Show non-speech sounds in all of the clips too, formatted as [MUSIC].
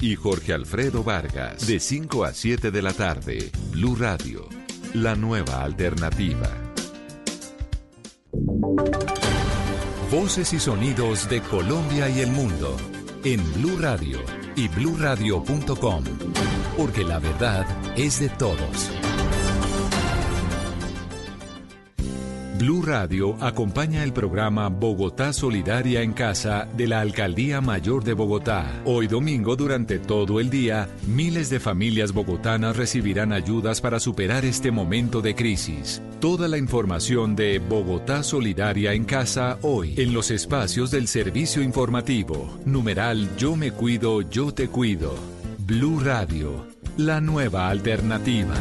y Jorge Alfredo Vargas, de 5 a 7 de la tarde. Blue Radio, la nueva alternativa. Voces y sonidos de Colombia y el mundo en Blue Radio y bluradio.com, porque la verdad es de todos. Blue Radio acompaña el programa Bogotá Solidaria en Casa de la Alcaldía Mayor de Bogotá. Hoy domingo durante todo el día, miles de familias bogotanas recibirán ayudas para superar este momento de crisis. Toda la información de Bogotá Solidaria en Casa hoy en los espacios del servicio informativo. Numeral Yo me cuido, yo te cuido. Blue Radio, la nueva alternativa.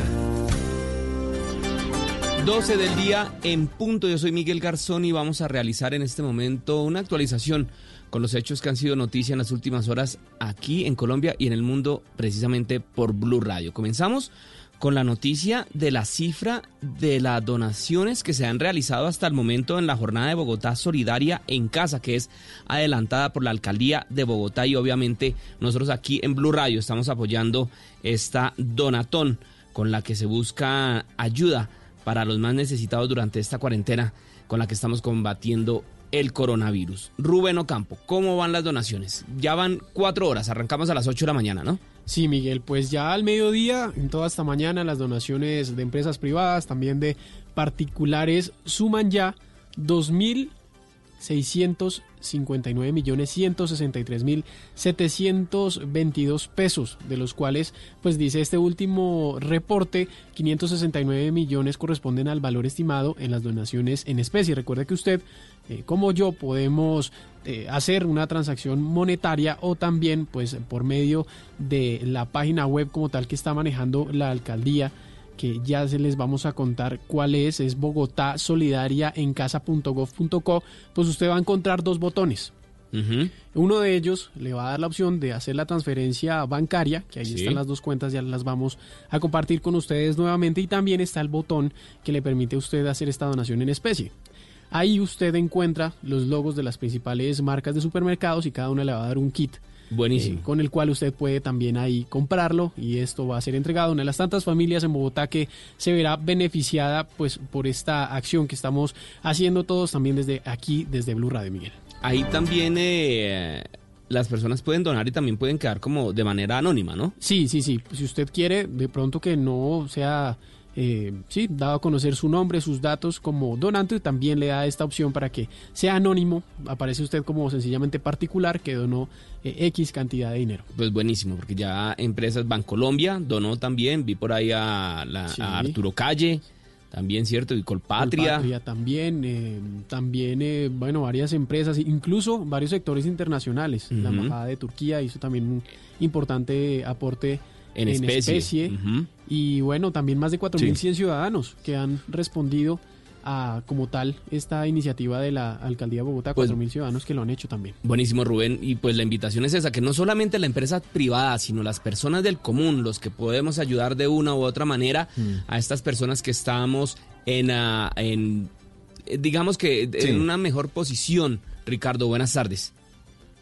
12 del día en punto. Yo soy Miguel Garzón y vamos a realizar en este momento una actualización con los hechos que han sido noticia en las últimas horas aquí en Colombia y en el mundo precisamente por Blue Radio. Comenzamos con la noticia de la cifra de las donaciones que se han realizado hasta el momento en la jornada de Bogotá Solidaria en Casa, que es adelantada por la Alcaldía de Bogotá y obviamente nosotros aquí en Blue Radio estamos apoyando esta donatón con la que se busca ayuda para los más necesitados durante esta cuarentena con la que estamos combatiendo el coronavirus. Rubén Ocampo, ¿cómo van las donaciones? Ya van cuatro horas, arrancamos a las ocho de la mañana, ¿no? Sí, Miguel, pues ya al mediodía, en toda esta mañana, las donaciones de empresas privadas, también de particulares, suman ya 2.000 659 millones 163 mil 722 pesos, de los cuales, pues dice este último reporte, 569 millones corresponden al valor estimado en las donaciones en especie. Recuerde que usted, eh, como yo, podemos eh, hacer una transacción monetaria o también, pues, por medio de la página web como tal que está manejando la alcaldía que ya se les vamos a contar cuál es, es Bogotá Solidaria en casa.gov.co, pues usted va a encontrar dos botones. Uno de ellos le va a dar la opción de hacer la transferencia bancaria, que ahí están las dos cuentas, ya las vamos a compartir con ustedes nuevamente, y también está el botón que le permite a usted hacer esta donación en especie. Ahí usted encuentra los logos de las principales marcas de supermercados y cada una le va a dar un kit Buenísimo. Eh, con el cual usted puede también ahí comprarlo y esto va a ser entregado a una de las tantas familias en Bogotá que se verá beneficiada pues por esta acción que estamos haciendo todos también desde aquí, desde Blue Radio, Miguel. Ahí también eh, las personas pueden donar y también pueden quedar como de manera anónima, ¿no? Sí, sí, sí. Si usted quiere, de pronto que no sea eh, sí, dado a conocer su nombre, sus datos como donante, también le da esta opción para que sea anónimo, aparece usted como sencillamente particular que donó eh, X cantidad de dinero. Pues buenísimo, porque ya empresas Bancolombia donó también, vi por ahí a, Arturo Calle, también, ¿cierto? Y Colpatria. Colpatria también, eh, también, eh, bueno, varias empresas, incluso varios sectores internacionales. La Embajada de Turquía hizo también un importante aporte en, especie. Y bueno, también más de 4.100 ciudadanos que han respondido a como tal esta iniciativa de la alcaldía de Bogotá, pues, 4.000 ciudadanos que lo han hecho también. Buenísimo, Rubén. Y pues la invitación es esa, que no solamente la empresa privada, sino las personas del común, los que podemos ayudar de una u otra manera mm. a estas personas que estamos en, ah, en digamos que en una mejor posición. Ricardo, buenas tardes.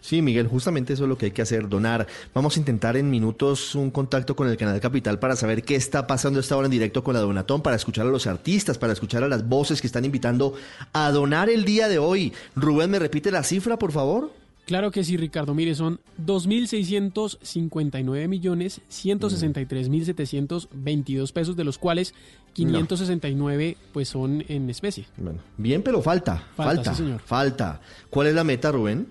Sí, Miguel, justamente eso es lo que hay que hacer, donar. Vamos a intentar en minutos un contacto con el canal Capital para saber qué está pasando esta hora en directo con la Donatón, para escuchar a los artistas, para escuchar a las voces que están invitando a donar el día de hoy. Rubén, ¿me repite la cifra, por favor? Claro que sí, Ricardo. Mire, son 2.659 millones 163 mil 722 pesos, de los cuales 569 pues son en especie. Bueno, bien, pero falta, falta, señor. falta. ¿Cuál es la meta, Rubén?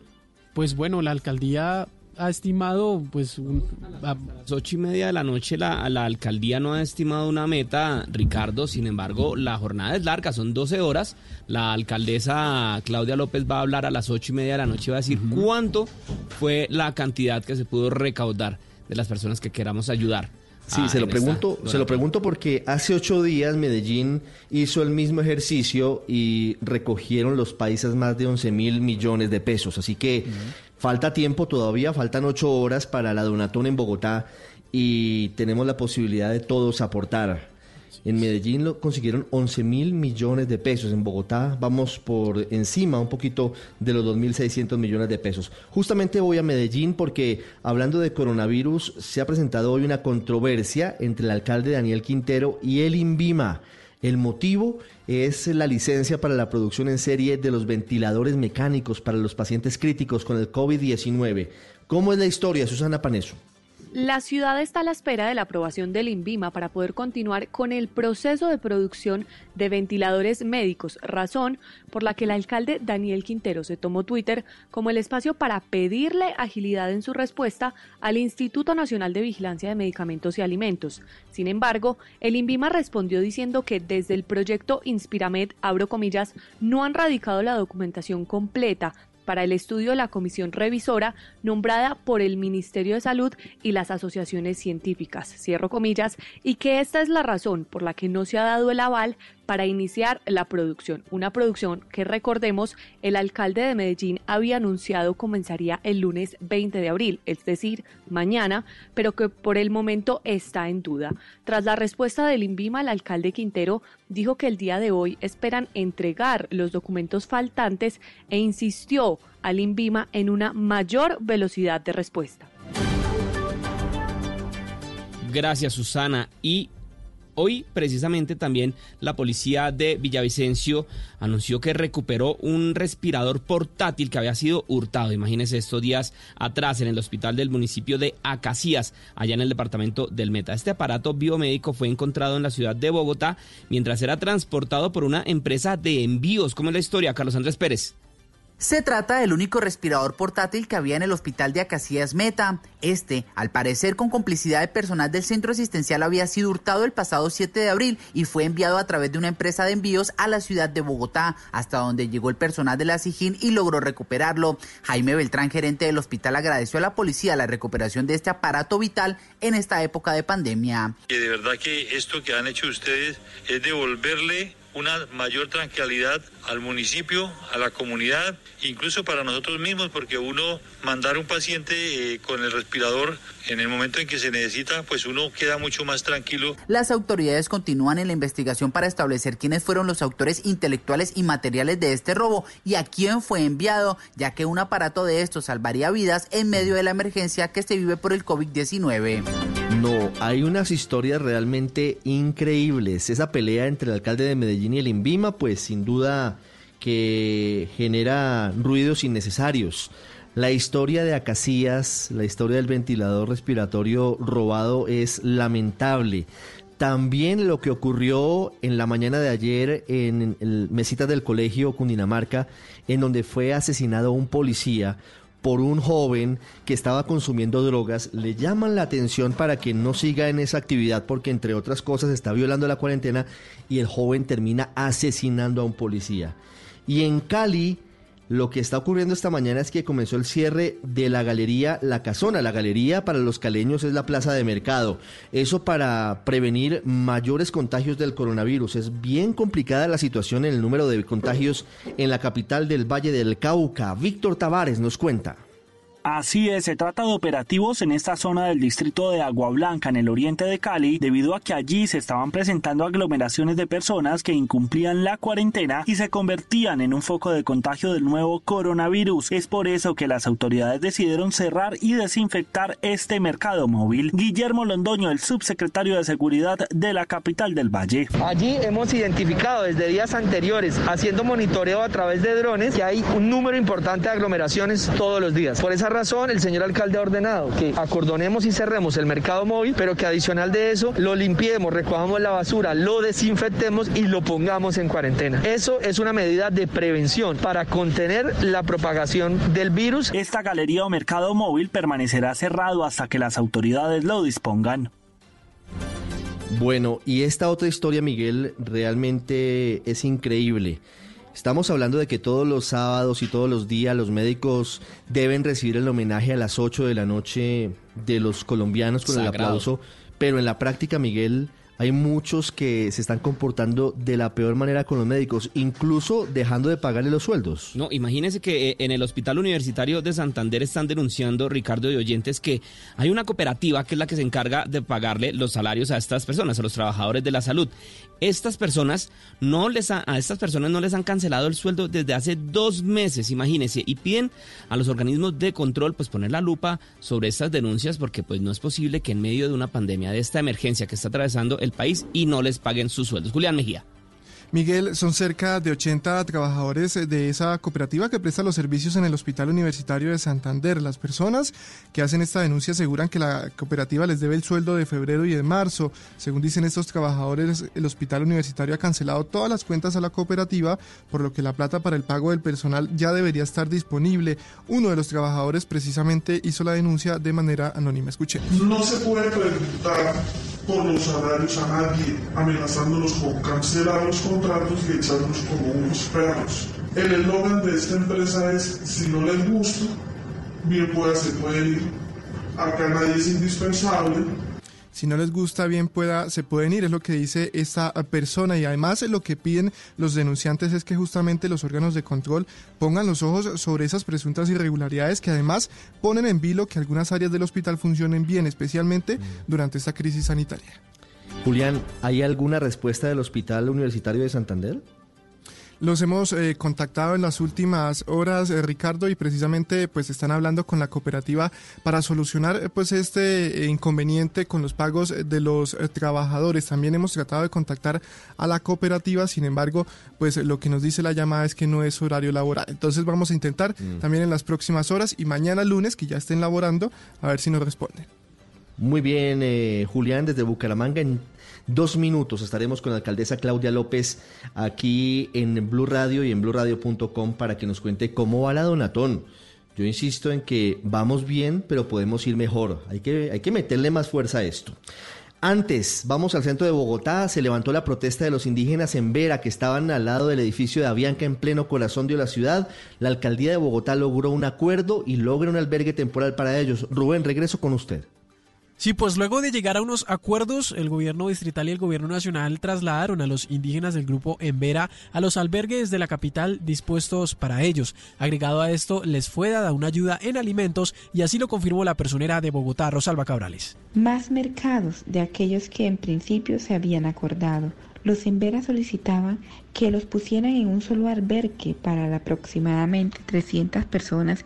Pues bueno, la alcaldía ha estimado, pues, a las ocho y media de la noche la, la, alcaldía no ha estimado una meta, Ricardo. Sin embargo, la jornada es larga, son 12 horas. La alcaldesa Claudia López va a hablar a las ocho y media de la noche y va a decir cuánto fue la cantidad que se pudo recaudar de las personas que queramos ayudar. Sí, ah, se lo pregunto, se lo pregunto porque hace ocho días Medellín hizo el mismo ejercicio y recogieron los países más de 11 mil millones de pesos. Así que falta tiempo todavía, faltan ocho horas para la donatón en Bogotá y tenemos la posibilidad de todos aportar. En Medellín lo consiguieron 11 mil millones de pesos. En Bogotá vamos por encima un poquito de los 2.600 millones de pesos. Justamente voy a Medellín porque hablando de coronavirus se ha presentado hoy una controversia entre el alcalde Daniel Quintero y el INVIMA. El motivo es la licencia para la producción en serie de los ventiladores mecánicos para los pacientes críticos con el COVID-19. ¿Cómo es la historia, Susana Paneso? La ciudad está a la espera de la aprobación del INVIMA para poder continuar con el proceso de producción de ventiladores médicos, razón por la que el alcalde Daniel Quintero se tomó Twitter como el espacio para pedirle agilidad en su respuesta al Instituto Nacional de Vigilancia de Medicamentos y Alimentos. Sin embargo, el INVIMA respondió diciendo que desde el proyecto Inspiramed, abro comillas, no han radicado la documentación completa para el estudio de la comisión revisora nombrada por el Ministerio de Salud y las asociaciones científicas, cierro comillas, y que esta es la razón por la que no se ha dado el aval para iniciar la producción. Una producción que recordemos el alcalde de Medellín había anunciado comenzaría el lunes 20 de abril, es decir, mañana, pero que por el momento está en duda. Tras la respuesta del INVIMA, el alcalde Quintero dijo que el día de hoy esperan entregar los documentos faltantes e insistió al INVIMA en una mayor velocidad de respuesta. Gracias, Susana. Y Hoy, precisamente, también la policía de Villavicencio anunció que recuperó un respirador portátil que había sido hurtado. Imagínense estos días atrás en el hospital del municipio de Acacías, allá en el departamento del Meta. Este aparato biomédico fue encontrado en la ciudad de Bogotá mientras era transportado por una empresa de envíos. ¿Cómo es la historia, Carlos Andrés Pérez? Se trata del único respirador portátil que había en el hospital de Acacías Meta. Este, al parecer con complicidad de personal del centro asistencial, había sido hurtado el pasado 7 de abril y fue enviado a través de una empresa de envíos a la ciudad de Bogotá, hasta donde llegó el personal de la SIGIN y logró recuperarlo. Jaime Beltrán, gerente del hospital, agradeció a la policía la recuperación de este aparato vital en esta época de pandemia. de verdad que esto que han hecho ustedes es devolverle una mayor tranquilidad al municipio, a la comunidad, incluso para nosotros mismos, porque uno mandar un paciente eh, con el respirador en el momento en que se necesita, pues uno queda mucho más tranquilo. Las autoridades continúan en la investigación para establecer quiénes fueron los autores intelectuales y materiales de este robo y a quién fue enviado, ya que un aparato de estos salvaría vidas en medio de la emergencia que se vive por el COVID-19. No, hay unas historias realmente increíbles. Esa pelea entre el alcalde de Medellín y el INVIMA, pues sin duda que genera ruidos innecesarios. La historia de Acacías, la historia del ventilador respiratorio robado es lamentable. También lo que ocurrió en la mañana de ayer en el mesita del colegio Cundinamarca, en donde fue asesinado un policía por un joven que estaba consumiendo drogas, le llaman la atención para que no siga en esa actividad porque entre otras cosas está violando la cuarentena y el joven termina asesinando a un policía. Y en Cali lo que está ocurriendo esta mañana es que comenzó el cierre de la galería La Casona. La galería para los caleños es la plaza de mercado. Eso para prevenir mayores contagios del coronavirus. Es bien complicada la situación en el número de contagios en la capital del Valle del Cauca. Víctor Tavares nos cuenta. Así es, se trata de operativos en esta zona del distrito de Agua Blanca, en el oriente de Cali, debido a que allí se estaban presentando aglomeraciones de personas que incumplían la cuarentena y se convertían en un foco de contagio del nuevo coronavirus. Es por eso que las autoridades decidieron cerrar y desinfectar este mercado móvil. Guillermo Londoño, el subsecretario de Seguridad de la capital del Valle. Allí hemos identificado desde días anteriores, haciendo monitoreo a través de drones, que hay un número importante de aglomeraciones todos los días. Por esa razón, el señor alcalde ha ordenado que acordonemos y cerremos el mercado móvil, pero que adicional de eso lo limpiemos, recojamos la basura, lo desinfectemos y lo pongamos en cuarentena. Eso es una medida de prevención para contener la propagación del virus. Esta galería o mercado móvil permanecerá cerrado hasta que las autoridades lo dispongan. Bueno, y esta otra historia, Miguel, realmente es increíble. Estamos hablando de que todos los sábados y todos los días los médicos deben recibir el homenaje a las 8 de la noche de los colombianos con el aplauso, pero en la práctica, Miguel, hay muchos que se están comportando de la peor manera con los médicos, incluso dejando de pagarle los sueldos. No, imagínese que eh, en el Hospital Universitario de Santander están denunciando, Ricardo de Oyentes, que hay una cooperativa que es la que se encarga de pagarle los salarios a estas personas, a los trabajadores de la salud. Estas personas no les a estas personas no les han cancelado el sueldo desde hace dos meses, imagínense, y piden a los organismos de control pues poner la lupa sobre estas denuncias porque pues no es posible que en medio de una pandemia de esta emergencia que está atravesando el país y no les paguen sus sueldos. Julián Mejía. Miguel, son cerca de 80 trabajadores de esa cooperativa que presta los servicios en el Hospital Universitario de Santander. Las personas que hacen esta denuncia aseguran que la cooperativa les debe el sueldo de febrero y de marzo. Según dicen estos trabajadores, el Hospital Universitario ha cancelado todas las cuentas a la cooperativa, por lo que la plata para el pago del personal ya debería estar disponible. Uno de los trabajadores precisamente hizo la denuncia de manera anónima. Escuche. No se puede preguntar por los salarios a nadie, amenazándolos con cancelar los contratos y echarlos como unos perros. El eslogan de esta empresa es, si no les gusta, bien pueda se puede ir. Acá nadie es indispensable, si no les gusta bien pueda se pueden ir es lo que dice esta persona y además lo que piden los denunciantes es que justamente los órganos de control pongan los ojos sobre esas presuntas irregularidades que además ponen en vilo que algunas áreas del hospital funcionen bien especialmente mm. durante esta crisis sanitaria. Julián, ¿hay alguna respuesta del Hospital Universitario de Santander? Los hemos eh, contactado en las últimas horas, eh, Ricardo, y precisamente pues están hablando con la cooperativa para solucionar eh, pues este inconveniente con los pagos de los trabajadores. También hemos tratado de contactar a la cooperativa, sin embargo, pues lo que nos dice la llamada es que no es horario laboral. Entonces vamos a intentar mm. también en las próximas horas y mañana lunes, que ya estén laborando, a ver si nos responden. Muy bien, Julián, desde Bucaramanga. En dos minutos estaremos con la alcaldesa Claudia López aquí en Blue Radio y en bluradio.com para que nos cuente cómo va la donatón. Yo insisto en que vamos bien, pero podemos ir mejor. Hay que, hay que meterle más fuerza a esto. Antes, vamos al centro de Bogotá, se levantó la protesta de los indígenas en Vera, que estaban al lado del edificio de Avianca en pleno corazón de la ciudad. La alcaldía de Bogotá logró un acuerdo y logra un albergue temporal para ellos. Rubén, regreso con usted. Sí, pues luego de llegar a unos acuerdos, el gobierno distrital y el gobierno nacional trasladaron a los indígenas del grupo Embera a los albergues de la capital dispuestos para ellos. Agregado a esto, les fue dada una ayuda en alimentos y así lo confirmó la personera de Bogotá, Rosalba Cabrales. Más mercados de aquellos que en principio se habían acordado. Los Embera solicitaban que los pusieran en un solo albergue para aproximadamente 300 personas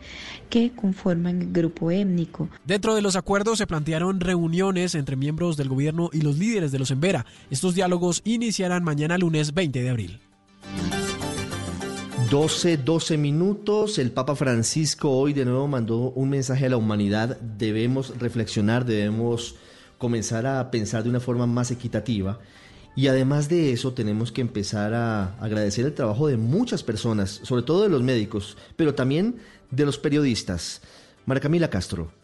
que conforman el grupo étnico. Dentro de los acuerdos se plantearon reuniones entre miembros del gobierno y los líderes de los Embera. Estos diálogos iniciarán mañana lunes 20 de abril. 12, 12 minutos. El Papa Francisco hoy de nuevo mandó un mensaje a la humanidad. Debemos reflexionar, debemos comenzar a pensar de una forma más equitativa y además de eso tenemos que empezar a agradecer el trabajo de muchas personas, sobre todo de los médicos, pero también de los periodistas. Mara Camila Castro.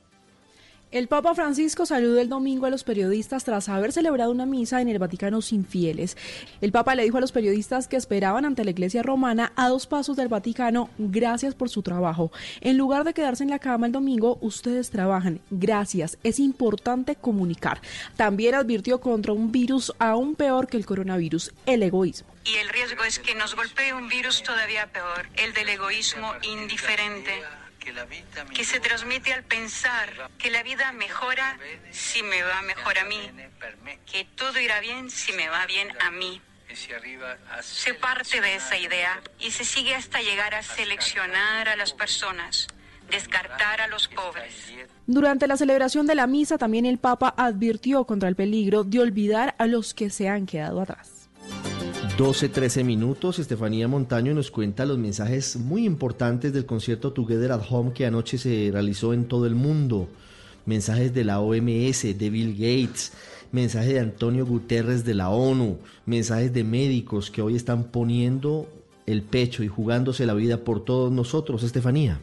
El Papa Francisco saludó el domingo a los periodistas tras haber celebrado una misa en el Vaticano sin fieles. El Papa le dijo a los periodistas que esperaban ante la Iglesia romana a dos pasos del Vaticano, gracias por su trabajo. En lugar de quedarse en la cama el domingo, ustedes trabajan. Gracias. Es importante comunicar. También advirtió contra un virus aún peor que el coronavirus, el egoísmo. Y el riesgo es que nos golpee un virus todavía peor, el del egoísmo indiferente que se transmite al pensar que la vida mejora si me va mejor a mí, que todo irá bien si me va bien a mí. Se parte de esa idea y se sigue hasta llegar a seleccionar a las personas, descartar a los pobres. Durante la celebración de la misa también el Papa advirtió contra el peligro de olvidar a los que se han quedado atrás. 12, 13 minutos. Estefanía Montaño nos cuenta los mensajes muy importantes del concierto Together at Home que anoche se realizó en todo el mundo. Mensajes de la OMS, de Bill Gates, mensajes de Antonio Guterres de la ONU, mensajes de médicos que hoy están poniendo el pecho y jugándose la vida por todos nosotros. Estefanía.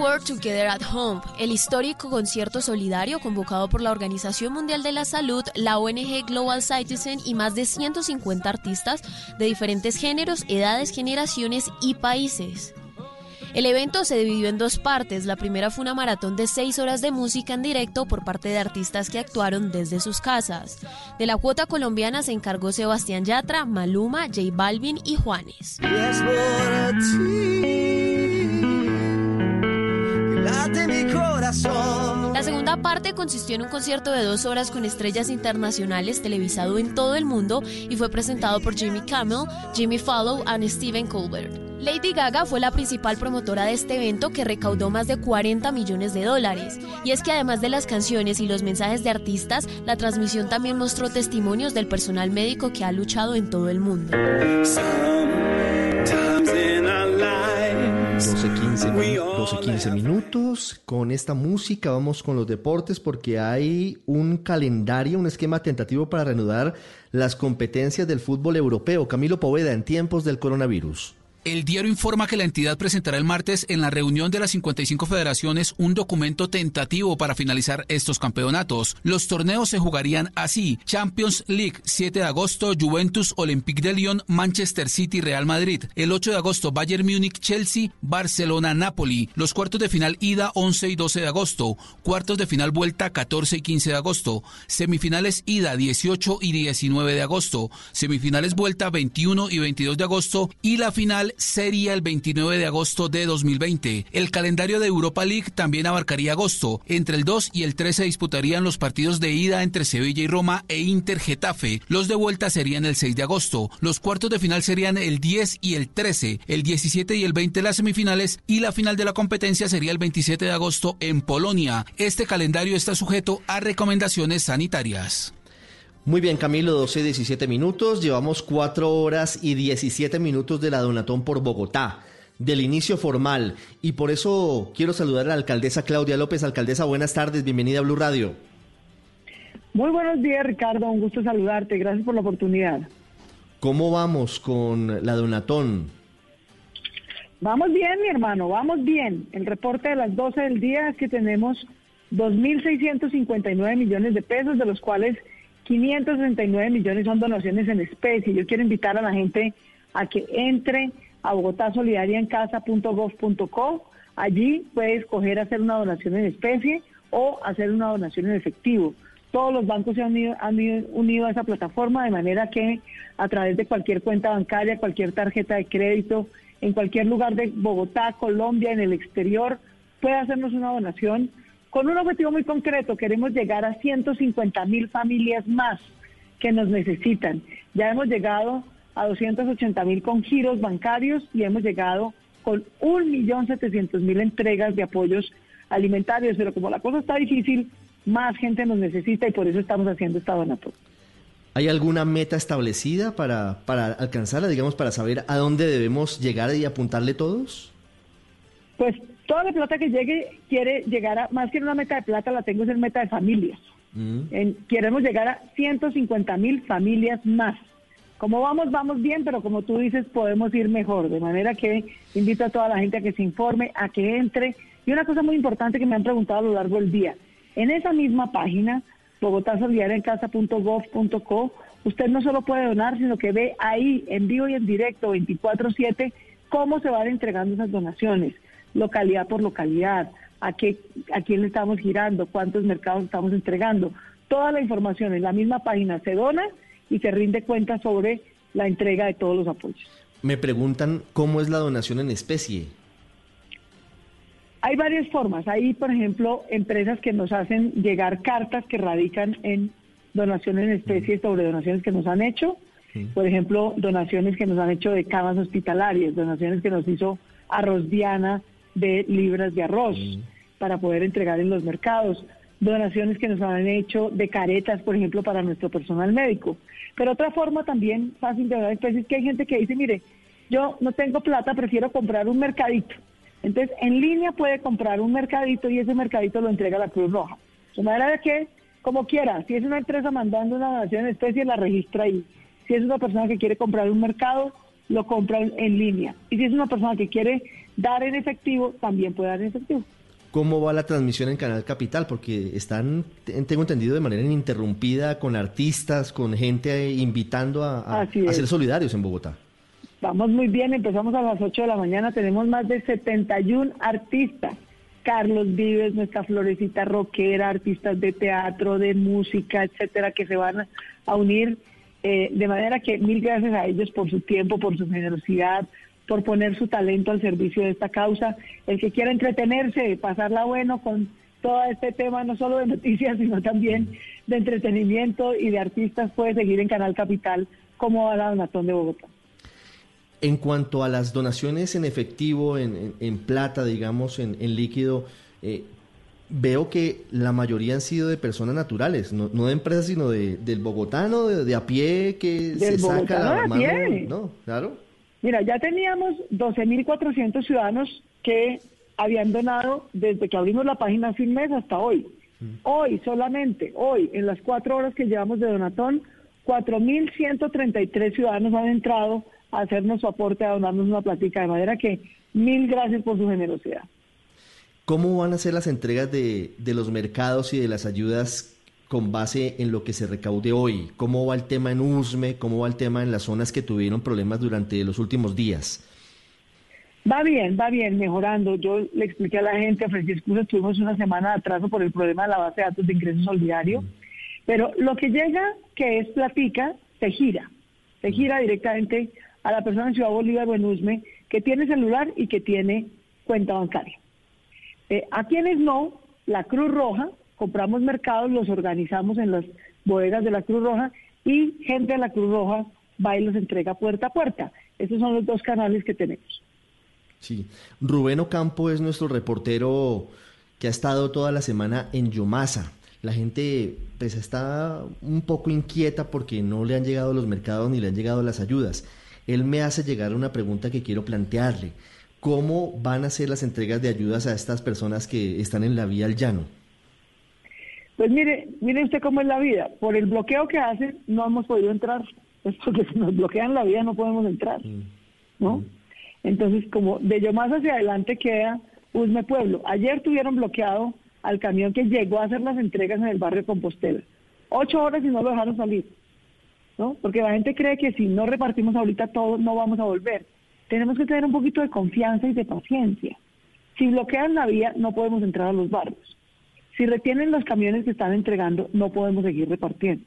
World Together at Home, el histórico concierto solidario convocado por la Organización Mundial de la Salud, la ONG Global Citizen y más de 150 artistas de diferentes géneros, edades, generaciones y países. El evento se dividió en dos partes. La primera fue una maratón de seis horas de música en directo por parte de artistas que actuaron desde sus casas. De la cuota colombiana se encargó Sebastián Yatra, Maluma, J Balvin y Juanes. La segunda parte consistió en un concierto de dos horas con estrellas internacionales televisado en todo el mundo y fue presentado por Jimmy Kimmel, Jimmy Fallon y Stephen Colbert. Lady Gaga fue la principal promotora de este evento que recaudó más de 40 millones de dólares. Y es que además de las canciones y los mensajes de artistas, la transmisión también mostró testimonios del personal médico que ha luchado en todo el mundo. 12, 15, minutos. Con esta música vamos con los deportes porque hay un calendario, un esquema tentativo para reanudar las competencias del fútbol europeo. Camilo Poveda, en tiempos del coronavirus. El diario informa que la entidad presentará el martes en la reunión de las 55 federaciones un documento tentativo para finalizar estos campeonatos. Los torneos se jugarían así: Champions League 7 de agosto, Juventus, Olympique de Lyon, Manchester City, Real Madrid. El 8 de agosto, Bayern Múnich, Chelsea, Barcelona, Napoli. Los cuartos de final ida 11 y 12 de agosto. Cuartos de final vuelta 14 y 15 de agosto. Semifinales ida 18 y 19 de agosto. Semifinales vuelta 21 y 22 de agosto. Y la final sería el 29 de agosto de 2020. El calendario de Europa League también abarcaría agosto. Entre el 2 y el 3 se disputarían los partidos de ida entre Sevilla y Roma e Inter Getafe. Los de vuelta serían el 6 de agosto. Los cuartos de final serían el 10 y el 13. El 17 y el 20 las semifinales y la final de la competencia sería el 27 de agosto en Polonia. Este calendario está sujeto a recomendaciones sanitarias. Muy bien, Camilo, 12 17 minutos. Llevamos 4 horas y 17 minutos de la Donatón por Bogotá, del inicio formal. Y por eso quiero saludar a la alcaldesa Claudia López. Alcaldesa, buenas tardes, bienvenida a Blue Radio. Muy buenos días, Ricardo. Un gusto saludarte. Gracias por la oportunidad. ¿Cómo vamos con la Donatón? Vamos bien, mi hermano, vamos bien. El reporte de las 12 del día es que tenemos 2.659 millones de pesos, de los cuales 569 millones son donaciones en especie. Yo quiero invitar a la gente a que entre a bogotasolidariaencasa.gov.co. Allí puede escoger hacer una donación en especie o hacer una donación en efectivo. Todos los bancos se han unido, han unido a esa plataforma de manera que a través de cualquier cuenta bancaria, cualquier tarjeta de crédito, en cualquier lugar de Bogotá, Colombia, en el exterior, puede hacernos una donación con un objetivo muy concreto. Queremos llegar a 150 mil familias más que nos necesitan. Ya hemos llegado a 280 mil con giros bancarios y hemos llegado con 1.700.000 entregas de apoyos alimentarios, pero como la cosa está difícil, más gente nos necesita y por eso estamos haciendo esta donación. ¿Hay alguna meta establecida para, para alcanzarla, digamos, para saber a dónde debemos llegar y apuntarle todos? Pues toda la plata que llegue quiere llegar a, más que una meta de plata, la tengo es en meta de familias. Mm. queremos llegar a 150 mil familias más. Como vamos, vamos bien, pero como tú dices, podemos ir mejor. De manera que invito a toda la gente a que se informe, a que entre. Y una cosa muy importante que me han preguntado a lo largo del día. En esa misma página, bogotasolidarencasa.gov.co, usted no solo puede donar, sino que ve ahí, en vivo y en directo, 24-7, cómo se van entregando esas donaciones localidad por localidad, a, qué, a quién le estamos girando, cuántos mercados estamos entregando. Toda la información en la misma página se dona y se rinde cuenta sobre la entrega de todos los apoyos. Me preguntan cómo es la donación en especie. Hay varias formas. Hay, por ejemplo, empresas que nos hacen llegar cartas que radican en donaciones en especie sobre donaciones que nos han hecho. Por ejemplo, donaciones que nos han hecho de camas hospitalarias, donaciones que nos hizo Arroz Diana de libras de arroz para poder entregar en los mercados, donaciones que nos han hecho de caretas, por ejemplo, para nuestro personal médico. Pero otra forma también fácil de donar es que hay gente que dice, mire, yo no tengo plata, prefiero comprar un mercadito. Entonces, en línea puede comprar un mercadito y ese mercadito lo entrega a la Cruz Roja. De manera que, como quiera, si es una empresa mandando una donación en especie, la registra ahí. Si es una persona que quiere comprar un mercado, lo compra en línea. Y si es una persona que quiere dar en efectivo, también puede dar en efectivo. ¿Cómo va la transmisión en Canal Capital? Porque están, tengo entendido, de manera ininterrumpida con artistas, con gente invitando a, ser solidarios en Bogotá. Vamos muy bien, empezamos a las 8 de la mañana, tenemos más de 71 artistas. Carlos Vives, nuestra florecita rockera, artistas de teatro, de música, etcétera, que se van a unir. Eh, de manera que mil gracias a ellos por su tiempo, por su generosidad, por poner su talento al servicio de esta causa. El que quiera entretenerse, pasarla bueno con todo este tema, no solo de noticias, [LAUGHS] sino también de entretenimiento y de artistas, puede seguir en Canal Capital como va la Donatón de Bogotá. En cuanto a las donaciones en efectivo, en, plata, digamos, en, líquido, eh, veo que la mayoría han sido de personas naturales, no, de empresas, sino de, del bogotano, de, a pie que se saca la mano. No, claro. Mira, ya teníamos 12.400 ciudadanos que habían donado desde que abrimos la página sin mes hasta hoy. Mm. Hoy, solamente hoy, en las cuatro horas que llevamos de donatón, 4.133 ciudadanos han entrado a hacernos su aporte, a donarnos una platica, de manera que mil gracias por su generosidad. ¿Cómo van a ser las entregas de, de los mercados y de las ayudas con base en lo que se recaude hoy? ¿Cómo va el tema en USME? ¿Cómo va el tema en las zonas que tuvieron problemas durante los últimos días? Va bien, va bien, mejorando. Yo le expliqué a la gente, ofrecí excusas, tuvimos una semana de atraso por el problema de la base de datos de ingresos solidario, pero lo que llega, que es platica, se gira, se gira directamente a la persona en Ciudad Bolívar o en Usme que tiene celular y que tiene cuenta bancaria. Eh, a quienes no, la Cruz Roja, compramos mercados, los organizamos en las bodegas de la Cruz Roja y gente de la Cruz Roja va y los entrega puerta a puerta. Esos son los dos canales que tenemos. Sí, Rubén Ocampo es nuestro reportero que ha estado toda la semana en Yomasa. La gente pues está un poco inquieta porque no le han llegado los mercados ni le han llegado las ayudas él me hace llegar una pregunta que quiero plantearle. ¿Cómo van a ser las entregas de ayudas a estas personas que están en la vía al llano? Pues mire, mire usted cómo es la vida. Por el bloqueo que hacen, no hemos podido entrar. [LAUGHS] Es porque si nos bloquean la vida no podemos entrar. Mm. ¿No? Mm. Entonces, como de yo más hacia adelante queda Usme Pueblo. Ayer tuvieron bloqueado al camión que llegó a hacer las entregas en el barrio Compostela. Ocho horas y no lo dejaron salir. Porque la gente cree que si no repartimos ahorita todo, no vamos a volver. Tenemos que tener un poquito de confianza y de paciencia. Si bloquean la vía, no podemos entrar a los barrios. Si retienen los camiones que están entregando, no podemos seguir repartiendo.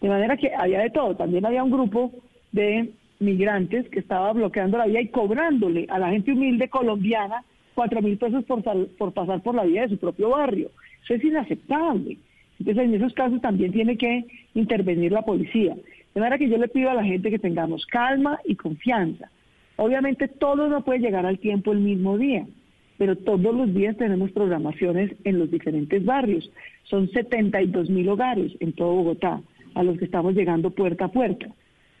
De manera que había de todo. También había un grupo de migrantes que estaba bloqueando la vía y cobrándole a la gente humilde colombiana cuatro mil pesos por, por pasar por la vía de su propio barrio. Eso es inaceptable. Entonces, en esos casos también tiene que intervenir la policía. De manera que yo le pido a la gente que tengamos calma y confianza. Obviamente todo no puede llegar al tiempo el mismo día, pero todos los días tenemos programaciones en los diferentes barrios. Son 72 mil hogares en todo Bogotá a los que estamos llegando puerta a puerta.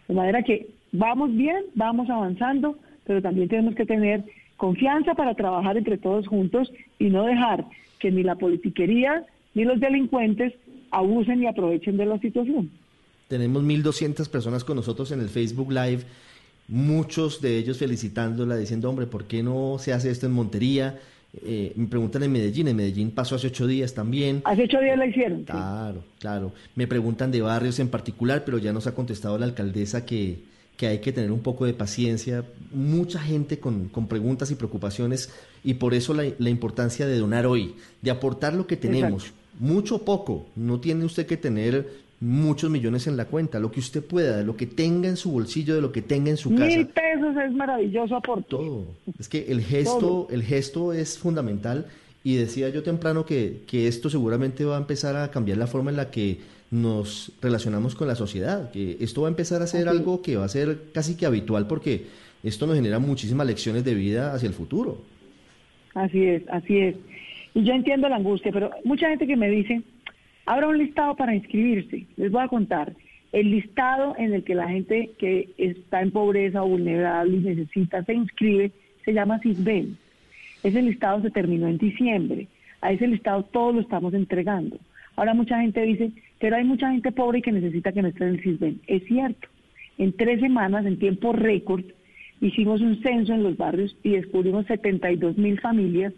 De manera que vamos bien, vamos avanzando, pero también tenemos que tener confianza para trabajar entre todos juntos y no dejar que ni la politiquería ni los delincuentes abusen y aprovechen de la situación. Tenemos 1.200 personas con nosotros en el Facebook Live, muchos de ellos felicitándola, diciendo, hombre, ¿por qué no se hace esto en Montería? Eh, me preguntan en Medellín, en Medellín pasó hace ocho días también. Hace ocho días la hicieron. Claro, claro. Me preguntan de barrios en particular, pero ya nos ha contestado la alcaldesa que, que hay que tener un poco de paciencia. Mucha gente con, con preguntas y preocupaciones y por eso la, la, importancia de donar hoy, de aportar lo que tenemos mucho o poco, no tiene usted que tener muchos millones en la cuenta, lo que usted pueda, de lo que tenga en su bolsillo, de lo que tenga en su casa. Mil pesos es maravilloso aporte. Todo. Es que el gesto, el gesto es fundamental y decía yo temprano que, que esto seguramente va a empezar a cambiar la forma en la que nos relacionamos con la sociedad, que esto va a empezar a ser algo que va a ser casi que habitual porque esto nos genera muchísimas lecciones de vida hacia el futuro. Así es, así es. Y yo entiendo la angustia, pero mucha gente que me dice, habrá un listado para inscribirse. Les voy a contar. El listado en el que la gente que está en pobreza o vulnerable y necesita se inscribe se llama CISBEN. Ese listado se terminó en diciembre. A ese listado todos lo estamos entregando. Ahora mucha gente dice, pero hay mucha gente pobre que necesita que no esté en el CISBEN. Es cierto. En tres semanas, en tiempo récord, hicimos un censo en los barrios y descubrimos 72 mil familias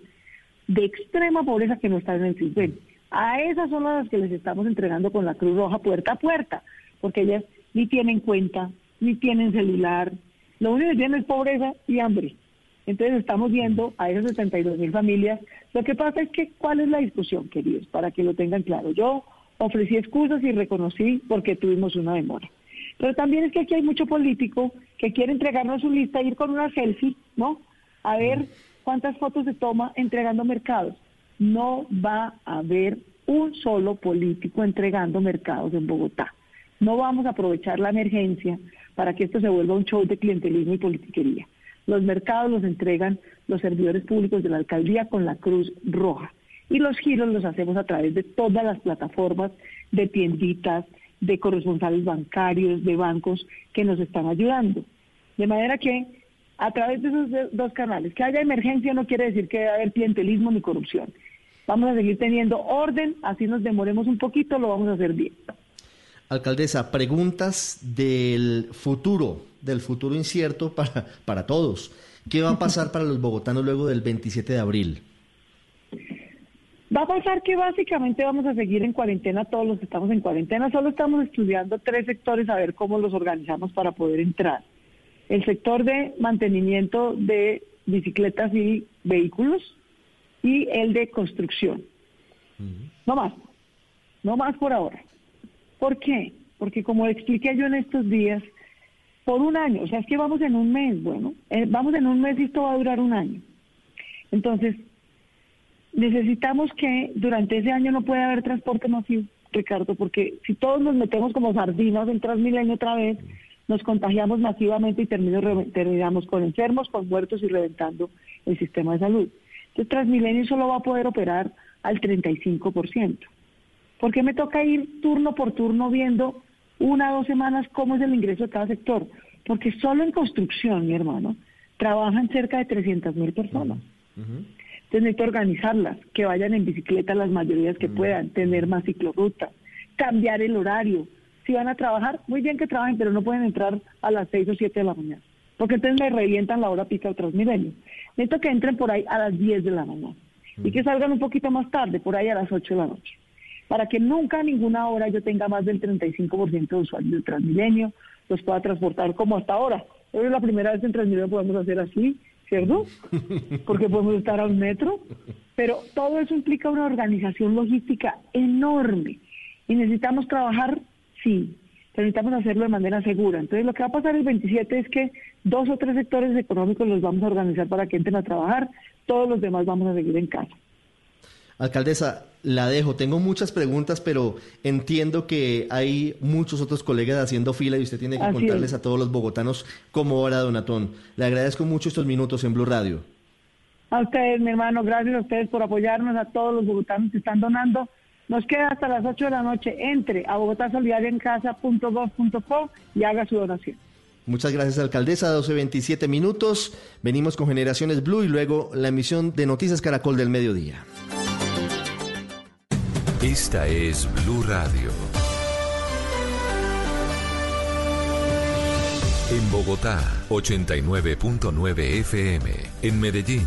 de extrema pobreza que no están en el CISBEN. A esas son las que les estamos entregando con la Cruz Roja puerta a puerta, porque ellas ni tienen cuenta, ni tienen celular, Lo único que tienen es pobreza y hambre. Entonces estamos viendo a esas 72 mil familias. Lo que pasa es que, ¿cuál es la discusión, queridos? Para que lo tengan claro. Yo ofrecí excusas y reconocí porque tuvimos una demora. Pero también es que aquí hay mucho político que quiere entregarnos su lista e ir con una selfie, ¿no? A ver cuántas fotos se toma entregando mercados. No va a haber un solo político entregando mercados en Bogotá. No vamos a aprovechar la emergencia para que esto se vuelva un show de clientelismo y politiquería. Los mercados los entregan los servidores públicos de la alcaldía con la Cruz Roja. Y los giros los hacemos a través de todas las plataformas de tienditas, de corresponsales bancarios, de bancos que nos están ayudando. De manera que a través de esos dos canales, que haya emergencia no quiere decir que haya haber clientelismo ni corrupción. Vamos a seguir teniendo orden, así nos demoremos un poquito, lo vamos a hacer bien. Alcaldesa, preguntas del futuro, del futuro incierto para, para todos. ¿Qué va a pasar para los bogotanos luego del 27 de abril? Va a pasar que básicamente vamos a seguir en cuarentena todos los que estamos en cuarentena. Solo estamos estudiando tres sectores a ver cómo los organizamos para poder entrar. El sector de mantenimiento de bicicletas y vehículos y el de construcción. No más. No más por ahora. ¿Por qué? Porque como expliqué yo en estos días, por un año, o sea, es que vamos en un mes, bueno, eh, vamos en un mes y esto va a durar un año. Entonces, necesitamos que durante ese año no pueda haber transporte masivo, Ricardo, porque si todos nos metemos como sardinas en Transmilenio otra vez, nos contagiamos masivamente y terminamos con enfermos, con muertos y reventando el sistema de salud. Entonces, Transmilenio solo va a poder operar al 35%. ¿Por qué me toca ir turno por turno viendo una o dos semanas cómo es el ingreso de cada sector? Porque solo en construcción, mi hermano, trabajan cerca de 300 mil personas. Entonces necesito organizarlas, que vayan en bicicleta las mayorías que puedan, tener más ciclorrutas, cambiar el horario. Si van a trabajar, muy bien que trabajen, pero no pueden entrar a las 6 o 7 de la mañana, porque entonces me revientan la hora pica del Transmilenio. Necesito que entren por ahí a las 10 de la mañana y que salgan un poquito más tarde, por ahí a las 8 de la noche para que nunca a ninguna hora yo tenga más del 35% de usuarios del Transmilenio, los pueda transportar como hasta ahora. Hoy es la primera vez en Transmilenio podemos hacer así, ¿cierto? [LAUGHS] Porque podemos estar a un metro, pero todo eso implica una organización logística enorme y necesitamos trabajar, sí, necesitamos hacerlo de manera segura. Entonces lo que va a pasar el 27 es que dos o tres sectores económicos los vamos a organizar para que entren a trabajar, todos los demás vamos a seguir en casa. Alcaldesa, la dejo. Tengo muchas preguntas, pero entiendo que hay muchos otros colegas haciendo fila y usted tiene que contarles a todos los bogotanos cómo va Donatón. Le agradezco mucho estos minutos en Blue Radio. A ustedes, mi hermano, gracias a ustedes por apoyarnos, a todos los bogotanos que están donando. Nos queda hasta las 8 de la noche. Entre a bogotasolidariencasa.gov.co y haga su donación. Muchas gracias, alcaldesa. 12.27 minutos. Venimos con Generaciones Blue y luego la emisión de Noticias Caracol del Mediodía. Esta es Blue Radio. En Bogotá, 89.9 FM. En Medellín,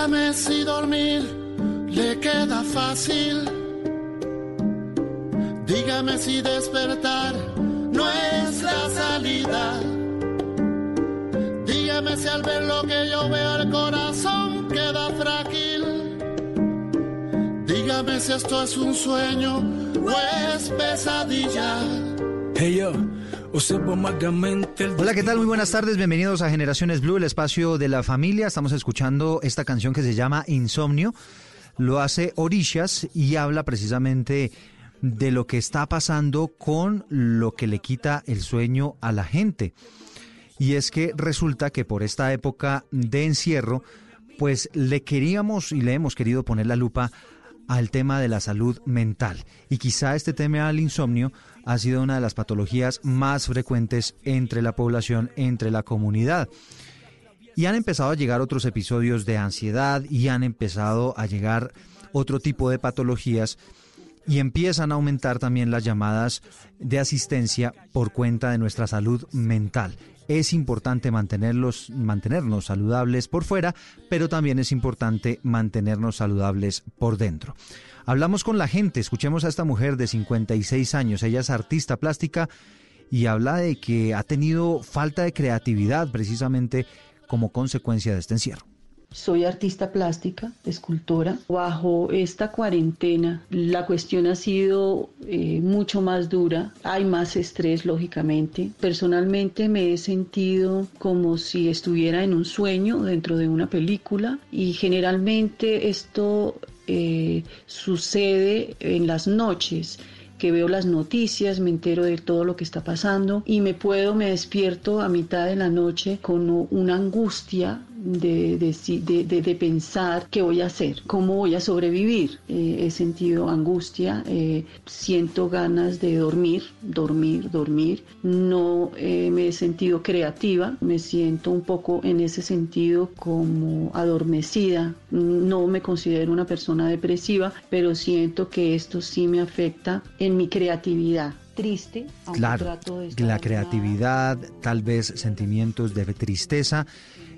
Dígame si dormir le queda fácil. Dígame si despertar no es la salida. Dígame si al ver lo que yo veo el corazón queda frágil. Dígame si esto es un sueño o es pesadilla. Hey yo. Hola, ¿qué tal? Muy buenas tardes, bienvenidos a Generaciones Blue, el espacio de la familia. Estamos escuchando esta canción que se llama Insomnio. Lo hace Orishas y habla precisamente de lo que está pasando con lo que le quita el sueño a la gente. Y es que resulta que por esta época de encierro, pues le queríamos y le hemos querido poner la lupa al tema de la salud mental. Y quizá este tema del insomnio ha sido una de las patologías más frecuentes entre la población, entre la comunidad. Y han empezado a llegar otros episodios de ansiedad y han empezado a llegar otro tipo de patologías y empiezan a aumentar también las llamadas de asistencia por cuenta de nuestra salud mental. Es importante mantenerlos, mantenernos saludables por fuera, pero también es importante mantenernos saludables por dentro. Hablamos con la gente, escuchemos a esta mujer de 56 años, ella es artista plástica y habla de que ha tenido falta de creatividad precisamente como consecuencia de este encierro. Soy artista plástica, escultora. Bajo esta cuarentena la cuestión ha sido eh, mucho más dura. Hay más estrés, lógicamente. Personalmente me he sentido como si estuviera en un sueño dentro de una película y generalmente esto eh, sucede en las noches que veo las noticias, me entero de todo lo que está pasando y me puedo, me despierto a mitad de la noche con una angustia de, de, de, pensar qué voy a hacer, cómo voy a sobrevivir. Eh, he sentido angustia, eh, siento ganas de dormir, dormir, dormir. No eh, me he sentido creativa, me siento un poco en ese sentido como adormecida. No me considero una persona depresiva, pero siento que esto sí me afecta en mi creatividad triste. Claro, la creatividad, tal vez sentimientos de tristeza.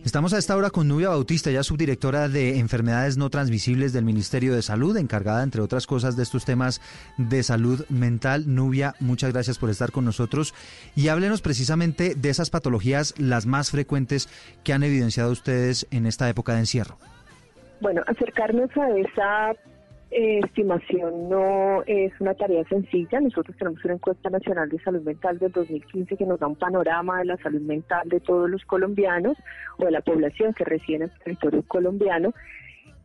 Estamos a esta hora con Nubia Bautista, ya subdirectora de enfermedades no transmisibles del Ministerio de Salud, encargada, entre otras cosas, de estos temas de salud mental. Nubia, muchas gracias por estar con nosotros y háblenos precisamente de esas patologías, las más frecuentes que han evidenciado ustedes en esta época de encierro. Bueno, acercarnos a esa estimación no es una tarea sencilla. Nosotros tenemos una encuesta nacional de salud mental del 2015 que nos da un panorama de la salud mental de todos los colombianos o de la población que reside en el territorio colombiano.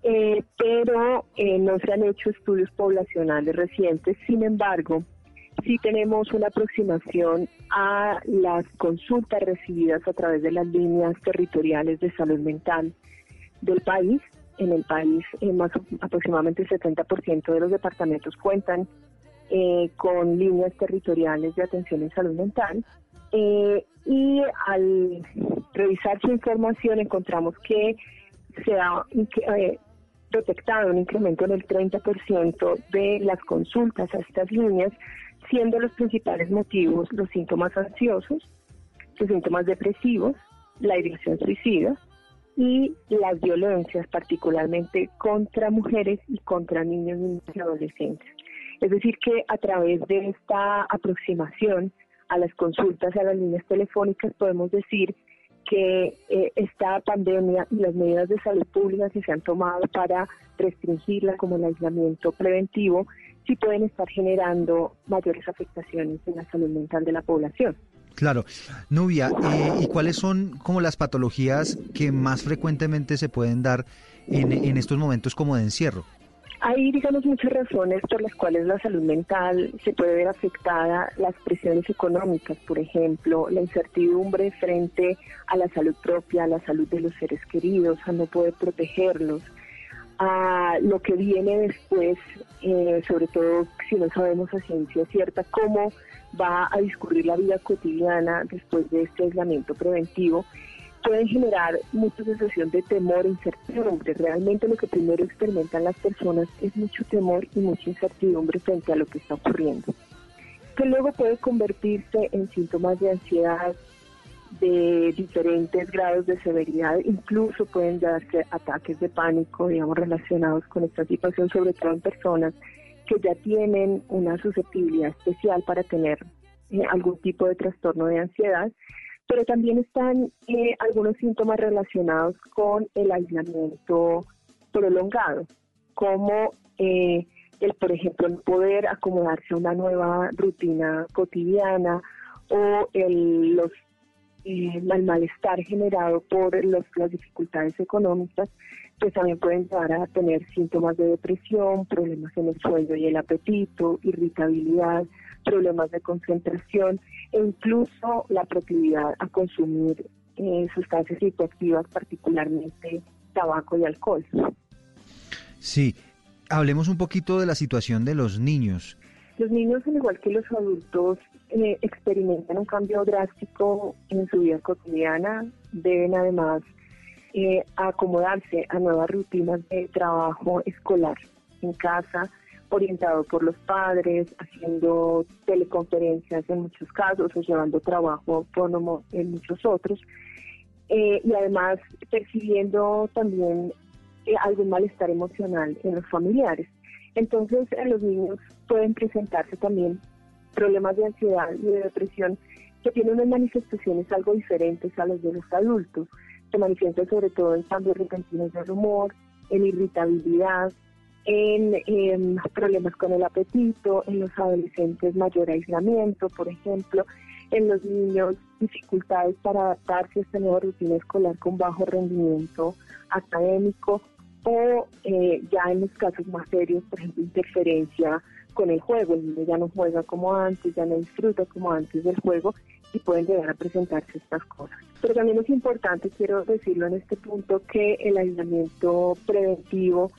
Eh, pero eh, no se han hecho estudios poblacionales recientes. Sin embargo, sí tenemos una aproximación a las consultas recibidas a través de las líneas territoriales de salud mental del país en el país eh, más aproximadamente el 70% de los departamentos cuentan eh, con líneas territoriales de atención en salud mental. Eh, y al revisar su información encontramos que se ha detectado un incremento en el 30% de las consultas a estas líneas, siendo los principales motivos los síntomas ansiosos, los síntomas depresivos, la ideación suicida, y las violencias, particularmente contra mujeres y contra niños, y adolescentes. Es decir, que a través de esta aproximación a las consultas a las líneas telefónicas podemos decir que eh, esta pandemia y las medidas de salud pública que se han tomado para restringirla, como el aislamiento preventivo, sí pueden estar generando mayores afectaciones en la salud mental de la población. Claro. Nubia, eh, ¿y cuáles son como las patologías que más frecuentemente se pueden dar en, estos momentos como de encierro? Hay, digamos, muchas razones por las cuales la salud mental se puede ver afectada, las presiones económicas, por ejemplo, la incertidumbre frente a la salud propia, a la salud de los seres queridos, a no poder protegerlos, a lo que viene después, eh, sobre todo si no sabemos a ciencia cierta cómo va a discurrir la vida cotidiana después de este aislamiento preventivo pueden generar mucha sensación de temor e incertidumbre. Realmente lo que primero experimentan las personas es mucho temor y mucha incertidumbre frente a lo que está ocurriendo, que luego puede convertirse en síntomas de ansiedad de diferentes grados de severidad, incluso pueden darse ataques de pánico, digamos, relacionados con esta situación, sobre todo en personas que ya tienen una susceptibilidad especial para tener eh, algún tipo de trastorno de ansiedad pero también están eh, algunos síntomas relacionados con el aislamiento prolongado, como eh, el, por ejemplo, el poder acomodarse a una nueva rutina cotidiana o el, los, eh, el malestar generado por los, las dificultades económicas, pues también pueden llegar a tener síntomas de depresión, problemas en el sueño y el apetito, irritabilidad, problemas de concentración e incluso la proclividad a consumir eh, sustancias psicoactivas, particularmente tabaco y alcohol. Sí, hablemos un poquito de la situación de los niños. Los niños, al igual que los adultos, eh, experimentan un cambio drástico en su vida cotidiana, deben además eh, acomodarse a nuevas rutinas de trabajo escolar en casa, orientado por los padres, haciendo teleconferencias en muchos casos o llevando trabajo autónomo en muchos otros. Eh, y además percibiendo también eh, algún malestar emocional en los familiares. Entonces, en los niños pueden presentarse también problemas de ansiedad y de depresión que tienen unas manifestaciones algo diferentes a los de los adultos. Se manifiestan sobre todo en cambios repentinos del humor, en irritabilidad, en, problemas con el apetito, en los adolescentes mayor aislamiento, por ejemplo, en los niños dificultades para adaptarse a esta nueva rutina escolar con bajo rendimiento académico o eh, ya en los casos más serios, por ejemplo, interferencia con el juego, el niño ya no juega como antes, ya no disfruta como antes del juego y pueden llegar a presentarse estas cosas. Pero también es importante, quiero decirlo en este punto, que el aislamiento preventivo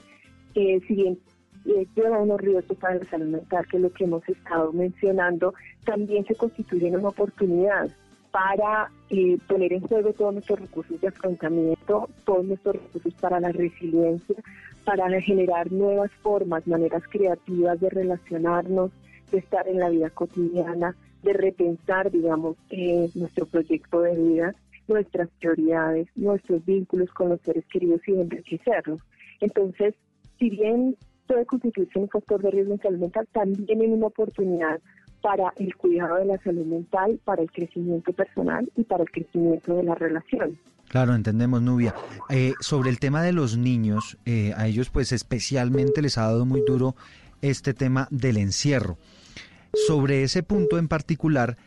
eh, si bien eh, lleva unos riesgos para la salud mental, que es lo que hemos estado mencionando, también se constituye una oportunidad para eh, poner en juego todos nuestros recursos de afrontamiento, todos nuestros recursos para la resiliencia, para generar nuevas formas, maneras creativas de relacionarnos, de estar en la vida cotidiana, de repensar, digamos, eh, nuestro proyecto de vida, nuestras prioridades, nuestros vínculos con los seres queridos y de enriquecerlos. Entonces, si bien puede constituirse un factor de riesgo en salud mental, también es una oportunidad para el cuidado de la salud mental, para el crecimiento personal y para el crecimiento de la relación. Claro, entendemos, Nubia. Eh, sobre el tema de los niños, eh, a ellos pues especialmente les ha dado muy duro este tema del encierro. Sobre ese punto en particular,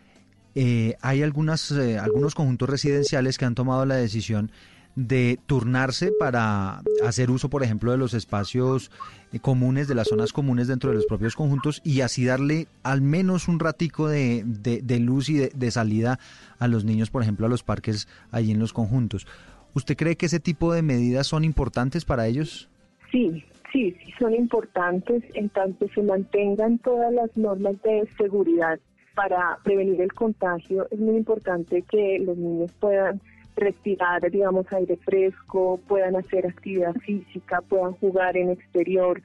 eh, hay algunas, algunos conjuntos residenciales que han tomado la decisión de turnarse para hacer uso, por ejemplo, de los espacios eh, comunes, de las zonas comunes dentro de los propios conjuntos y así darle al menos un ratico de, de, luz y de, salida a los niños, por ejemplo, a los parques allí en los conjuntos. ¿Usted cree que ese tipo de medidas son importantes para ellos? Sí, sí, sí son importantes en tanto se mantengan todas las normas de seguridad para prevenir el contagio. Es muy importante que los niños puedan respirar, digamos, aire fresco, puedan hacer actividad física, puedan jugar en exterior.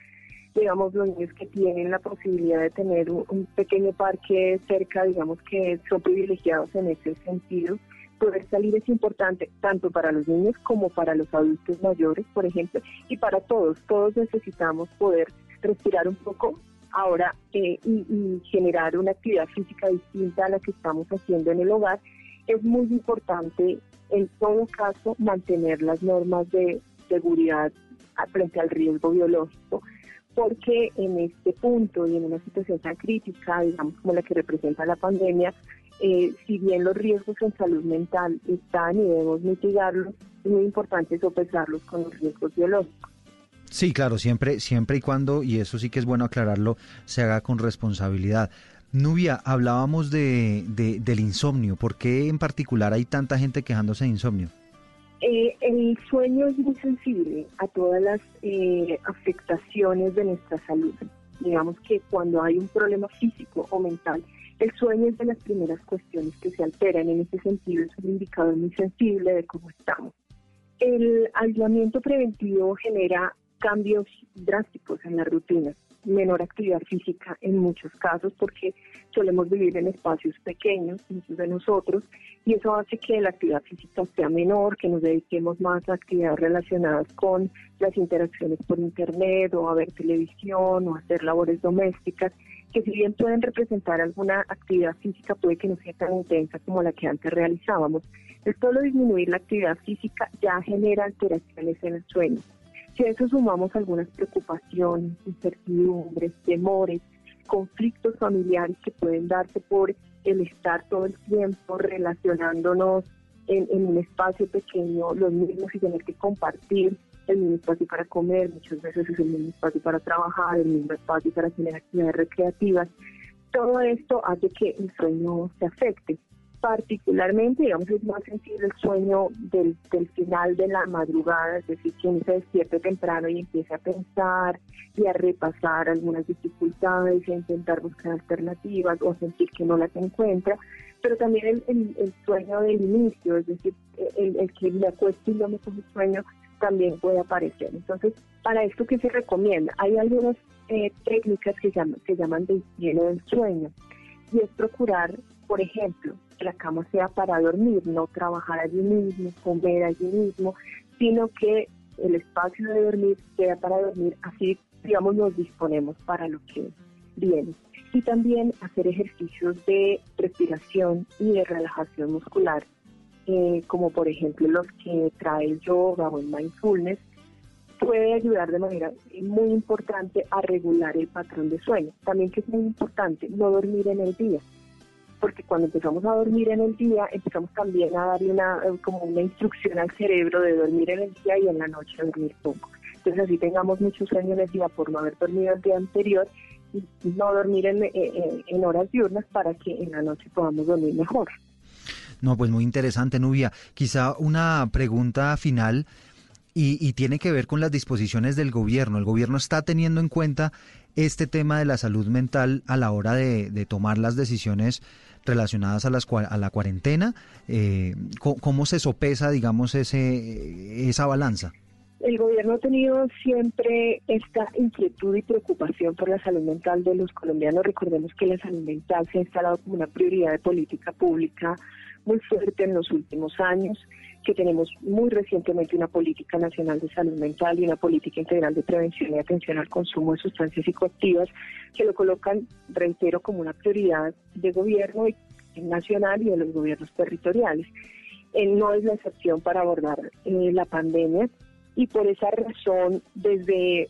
Digamos, los niños que tienen la posibilidad de tener un, pequeño parque cerca, digamos que son privilegiados en ese sentido. Poder salir es importante tanto para los niños como para los adultos mayores, por ejemplo, y para todos. Todos necesitamos poder respirar un poco ahora eh, y, y generar una actividad física distinta a la que estamos haciendo en el hogar es muy importante en todo caso mantener las normas de seguridad frente al riesgo biológico, porque en este punto y en una situación tan crítica, digamos como la que representa la pandemia, eh, si bien los riesgos en salud mental están y debemos mitigarlos, es muy importante sopesarlos con los riesgos biológicos. Sí, claro, siempre, siempre y cuando, y eso sí que es bueno aclararlo, se haga con responsabilidad. Nubia, hablábamos de, del insomnio. ¿Por qué en particular hay tanta gente quejándose de insomnio? Eh, el sueño es muy sensible a todas las eh, afectaciones de nuestra salud. Digamos que cuando hay un problema físico o mental, el sueño es de las primeras cuestiones que se alteran. En ese sentido, es un indicador muy sensible de cómo estamos. El aislamiento preventivo genera cambios drásticos en la rutina, menor actividad física en muchos casos porque solemos vivir en espacios pequeños, muchos de nosotros, y eso hace que la actividad física sea menor, que nos dediquemos más a actividades relacionadas con las interacciones por internet o a ver televisión o hacer labores domésticas, que si bien pueden representar alguna actividad física, puede que no sea tan intensa como la que antes realizábamos. El solo disminuir la actividad física ya genera alteraciones en el sueño. Si a eso sumamos algunas preocupaciones, incertidumbres, temores, conflictos familiares que pueden darse por el estar todo el tiempo relacionándonos en, un espacio pequeño, los mismos y tener que compartir el mismo espacio para comer, muchas veces es el mismo espacio para trabajar, el mismo espacio para tener actividades recreativas. Todo esto hace que el sueño se afecte. Particularmente, digamos, es más sensible el sueño del, del final de la madrugada, es decir, que uno se despierte temprano y empiece a pensar y a repasar algunas dificultades, a intentar buscar alternativas o sentir que no las encuentra, pero también el, el, sueño del inicio, es decir, el, el que me acuesto y no me coge sueño, también puede aparecer. Entonces, para esto que se recomienda, hay algunas eh, técnicas que, llaman, que llaman de higiene del sueño y es procurar, por ejemplo, que la cama sea para dormir, no trabajar allí mismo, comer allí mismo, sino que el espacio de dormir sea para dormir, así, digamos, nos disponemos para lo que viene. Y también hacer ejercicios de respiración y de relajación muscular eh, como por ejemplo los que trae el yoga o el mindfulness, puede ayudar de manera muy importante a regular el patrón de sueño. También que es muy importante no dormir en el día, porque cuando empezamos a dormir en el día, empezamos también a darle una, eh, como una instrucción al cerebro de dormir en el día y en la noche dormir poco. Entonces así tengamos mucho sueño en el día por no haber dormido el día anterior, y no dormir en, en horas diurnas para que en la noche podamos dormir mejor. No, pues muy interesante, Nubia. Quizá una pregunta final y, tiene que ver con las disposiciones del gobierno. ¿El gobierno está teniendo en cuenta este tema de la salud mental a la hora de, tomar las decisiones relacionadas a, las, a la cuarentena? Eh, ¿Cómo se sopesa, digamos, ese, esa balanza? El gobierno ha tenido siempre esta inquietud y preocupación por la salud mental de los colombianos. Recordemos que la salud mental se ha instalado como una prioridad de política pública muy fuerte en los últimos años, que tenemos muy recientemente una política nacional de salud mental y una política integral de prevención y atención al consumo de sustancias psicoactivas que lo colocan, reitero, como una prioridad de gobierno nacional y de los gobiernos territoriales. no es la excepción para abordar eh, la pandemia y por esa razón desde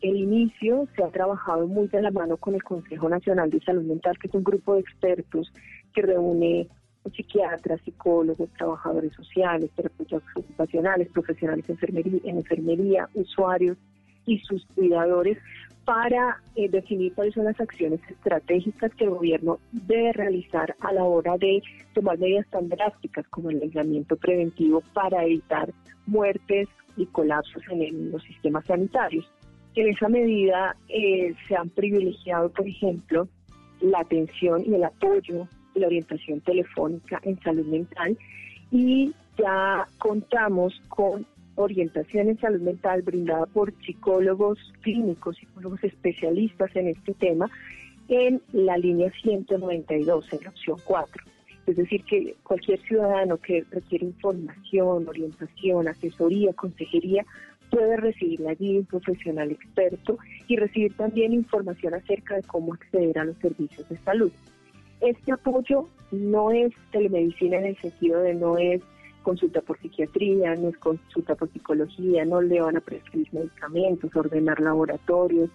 el inicio se ha trabajado muy de la mano con el Consejo Nacional de Salud Mental, que es un grupo de expertos que reúne psiquiatras, psicólogos, trabajadores sociales, terapeutas ocupacionales, profesionales en enfermería, usuarios y sus cuidadores para eh, definir cuáles son las acciones estratégicas que el gobierno debe realizar a la hora de tomar medidas tan drásticas como el aislamiento preventivo para evitar muertes y colapsos en, los sistemas sanitarios. En esa medida eh, se han privilegiado, por ejemplo, la atención y el apoyo la orientación telefónica en salud mental y ya contamos con orientación en salud mental brindada por psicólogos clínicos, psicólogos especialistas en este tema en la línea 192, en la opción 4. Es decir, que cualquier ciudadano que requiere información, orientación, asesoría, consejería, puede recibir allí un profesional experto y recibir también información acerca de cómo acceder a los servicios de salud. Este apoyo no es telemedicina en el sentido de no es consulta por psiquiatría, no es consulta por psicología, no le van a prescribir medicamentos, ordenar laboratorios.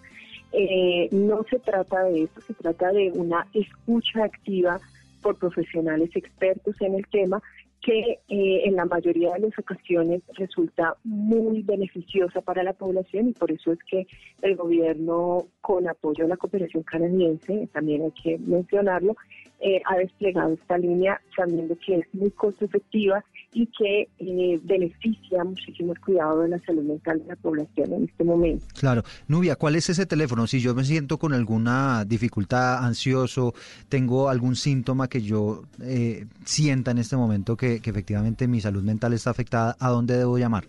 Eh, no se trata de eso, se trata de una escucha activa por profesionales expertos en el tema que eh, en la mayoría de las ocasiones resulta muy beneficiosa para la población y por eso es que el gobierno, con apoyo a la cooperación canadiense, también hay que mencionarlo, eh, ha desplegado esta línea sabiendo que es muy costo efectiva y que eh, beneficia muchísimo el cuidado de la salud mental de la población en este momento. Claro. Nubia, ¿cuál es ese teléfono? Si yo me siento con alguna dificultad, ansioso, tengo algún síntoma que yo eh, sienta en este momento que, que efectivamente mi salud mental está afectada, ¿a dónde debo llamar?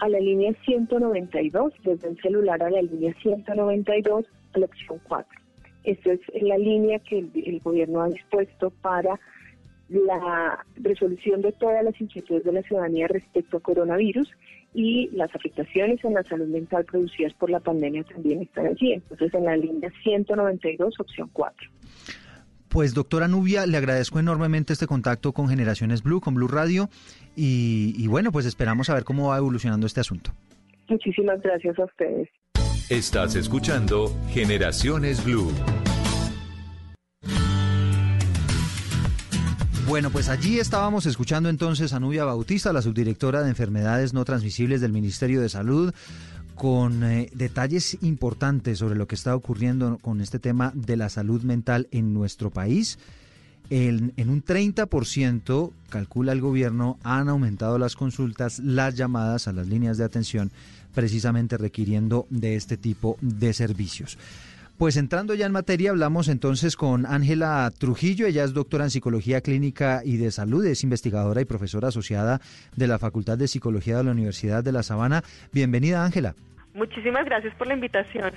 A la línea 192, desde el celular a la línea 192, a la opción 4. Esa es la línea que el, gobierno ha dispuesto para la resolución de todas las inquietudes de la ciudadanía respecto a coronavirus y las afectaciones en la salud mental producidas por la pandemia también están allí. Entonces, en la línea 192, opción 4. Pues doctora Nubia, le agradezco enormemente este contacto con Generaciones Blue, con Blue Radio, y, y bueno, pues esperamos a ver cómo va evolucionando este asunto. Muchísimas gracias a ustedes. Estás escuchando Generaciones Blue. Bueno, pues allí estábamos escuchando entonces a Nubia Bautista, la subdirectora de enfermedades no transmisibles del Ministerio de Salud, con eh, detalles importantes sobre lo que está ocurriendo con este tema de la salud mental en nuestro país. En, en un 30%, calcula el gobierno, han aumentado las consultas, las llamadas a las líneas de atención precisamente requiriendo de este tipo de servicios. Pues entrando ya en materia, hablamos entonces con Ángela Trujillo. Ella es doctora en Psicología Clínica y de Salud, es investigadora y profesora asociada de la Facultad de Psicología de la Universidad de La Sabana. Bienvenida, Ángela. Muchísimas gracias por la invitación.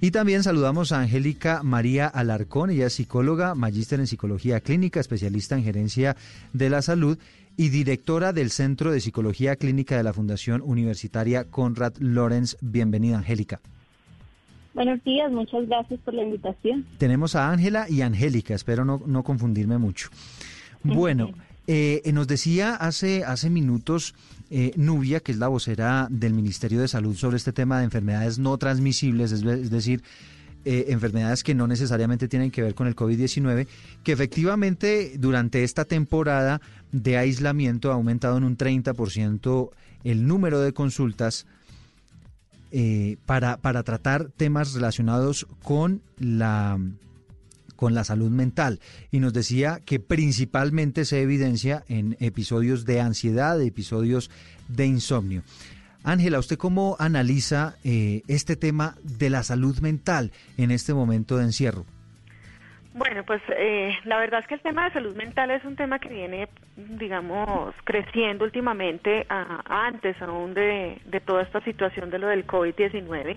Y también saludamos a Angélica María Alarcón, ella es psicóloga, magíster en psicología clínica, especialista en gerencia de la salud y directora del Centro de Psicología Clínica de la Fundación Universitaria Conrad Lorenz. Bienvenida, Angélica. Buenos días, muchas gracias por la invitación. Tenemos a Ángela y Angélica, espero no, no confundirme mucho. Bueno, eh, nos decía hace, hace minutos eh, Nubia, que es la vocera del Ministerio de Salud sobre este tema de enfermedades no transmisibles, es, decir, eh, enfermedades que no necesariamente tienen que ver con el COVID-19, que efectivamente durante esta temporada de aislamiento ha aumentado en un 30% el número de consultas eh, para, para tratar temas relacionados con la con la salud mental y nos decía que principalmente se evidencia en episodios de ansiedad, episodios de insomnio. Ángela, ¿usted cómo analiza eh, este tema de la salud mental en este momento de encierro? Bueno, pues eh, la verdad es que el tema de salud mental es un tema que viene, digamos, creciendo últimamente, antes aún de, toda esta situación de lo del COVID-19.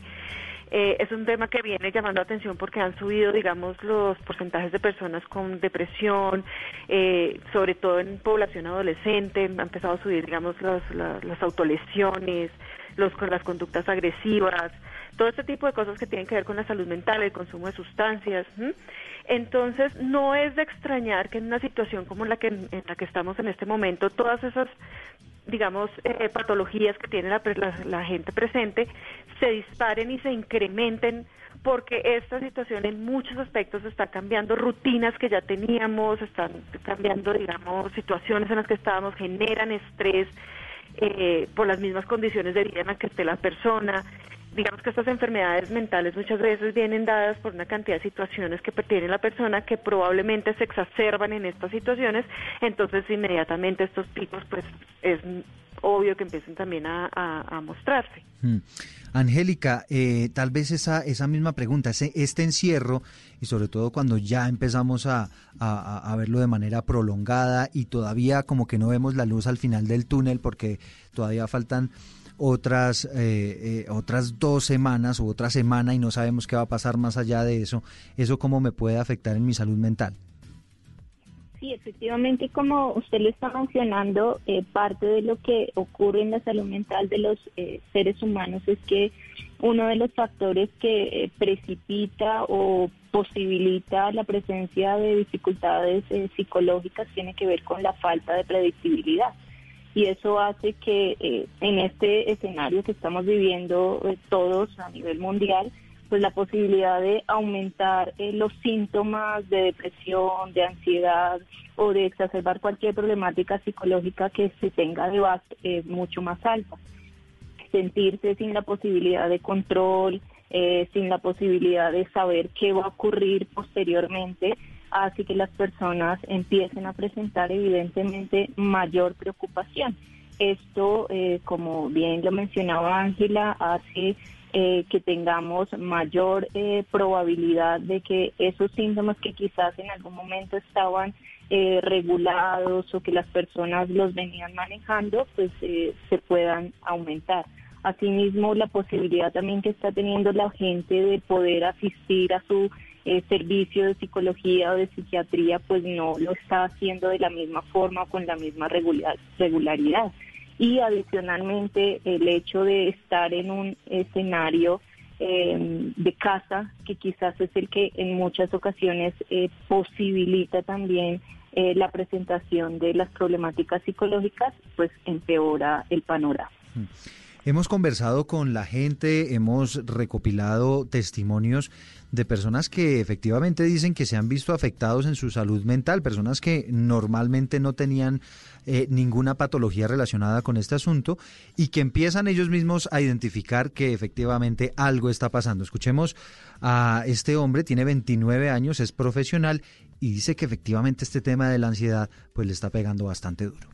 Eh, es un tema que viene llamando atención porque han subido, digamos, los porcentajes de personas con depresión, eh, sobre todo en población adolescente, han empezado a subir, digamos, las autolesiones, los, las conductas agresivas, todo este tipo de cosas que tienen que ver con la salud mental, el consumo de sustancias. Entonces, no es de extrañar que en una situación como la que en la que estamos en este momento, todas esas digamos, eh, patologías que tiene la, gente presente se disparen y se incrementen porque esta situación en muchos aspectos está cambiando rutinas que ya teníamos, están cambiando, digamos, situaciones en las que estábamos, generan estrés eh, por las mismas condiciones de vida en las que esté la persona digamos que estas enfermedades mentales muchas veces vienen dadas por una cantidad de situaciones que tiene la persona que probablemente se exacerban en estas situaciones, entonces inmediatamente estos picos pues es obvio que empiecen también a, mostrarse. Hmm. Angélica, eh, tal vez esa, esa misma pregunta, ese, este encierro, y sobre todo cuando ya empezamos a, a, verlo de manera prolongada y todavía como que no vemos la luz al final del túnel porque todavía faltan otras, eh, eh, otras dos semanas o otra semana y no sabemos qué va a pasar más allá de eso, ¿eso cómo me puede afectar en mi salud mental? Sí, efectivamente, como usted lo está mencionando, eh, parte de lo que ocurre en la salud mental de los seres humanos es que uno de los factores que precipita o posibilita la presencia de dificultades psicológicas tiene que ver con la falta de predictibilidad y eso hace que eh, en este escenario que estamos viviendo eh, todos a nivel mundial, pues la posibilidad de aumentar eh, los síntomas de depresión, de ansiedad o de exacerbar cualquier problemática psicológica que se tenga de base es mucho más alta. Sentirse sin la posibilidad de control, eh, sin la posibilidad de saber qué va a ocurrir posteriormente, hace que las personas empiecen a presentar evidentemente mayor preocupación. Esto, eh, como bien lo mencionaba Ángela, hace eh, que tengamos mayor eh, probabilidad de que esos síntomas que quizás en algún momento estaban eh, regulados o que las personas los venían manejando, pues se puedan aumentar. Asimismo, la posibilidad también que está teniendo la gente de poder asistir a su servicio de psicología o de psiquiatría, pues no lo está haciendo de la misma forma o con la misma regularidad y adicionalmente el hecho de estar en un escenario eh, de casa, que quizás es el que en muchas ocasiones eh, posibilita también eh, la presentación de las problemáticas psicológicas, pues empeora el panorama. Mm. Hemos conversado con la gente, hemos recopilado testimonios de personas que efectivamente dicen que se han visto afectados en su salud mental, personas que normalmente no tenían eh, ninguna patología relacionada con este asunto y que empiezan ellos mismos a identificar que efectivamente algo está pasando. Escuchemos a este hombre, tiene 29 años, es profesional y dice que efectivamente este tema de la ansiedad pues le está pegando bastante duro.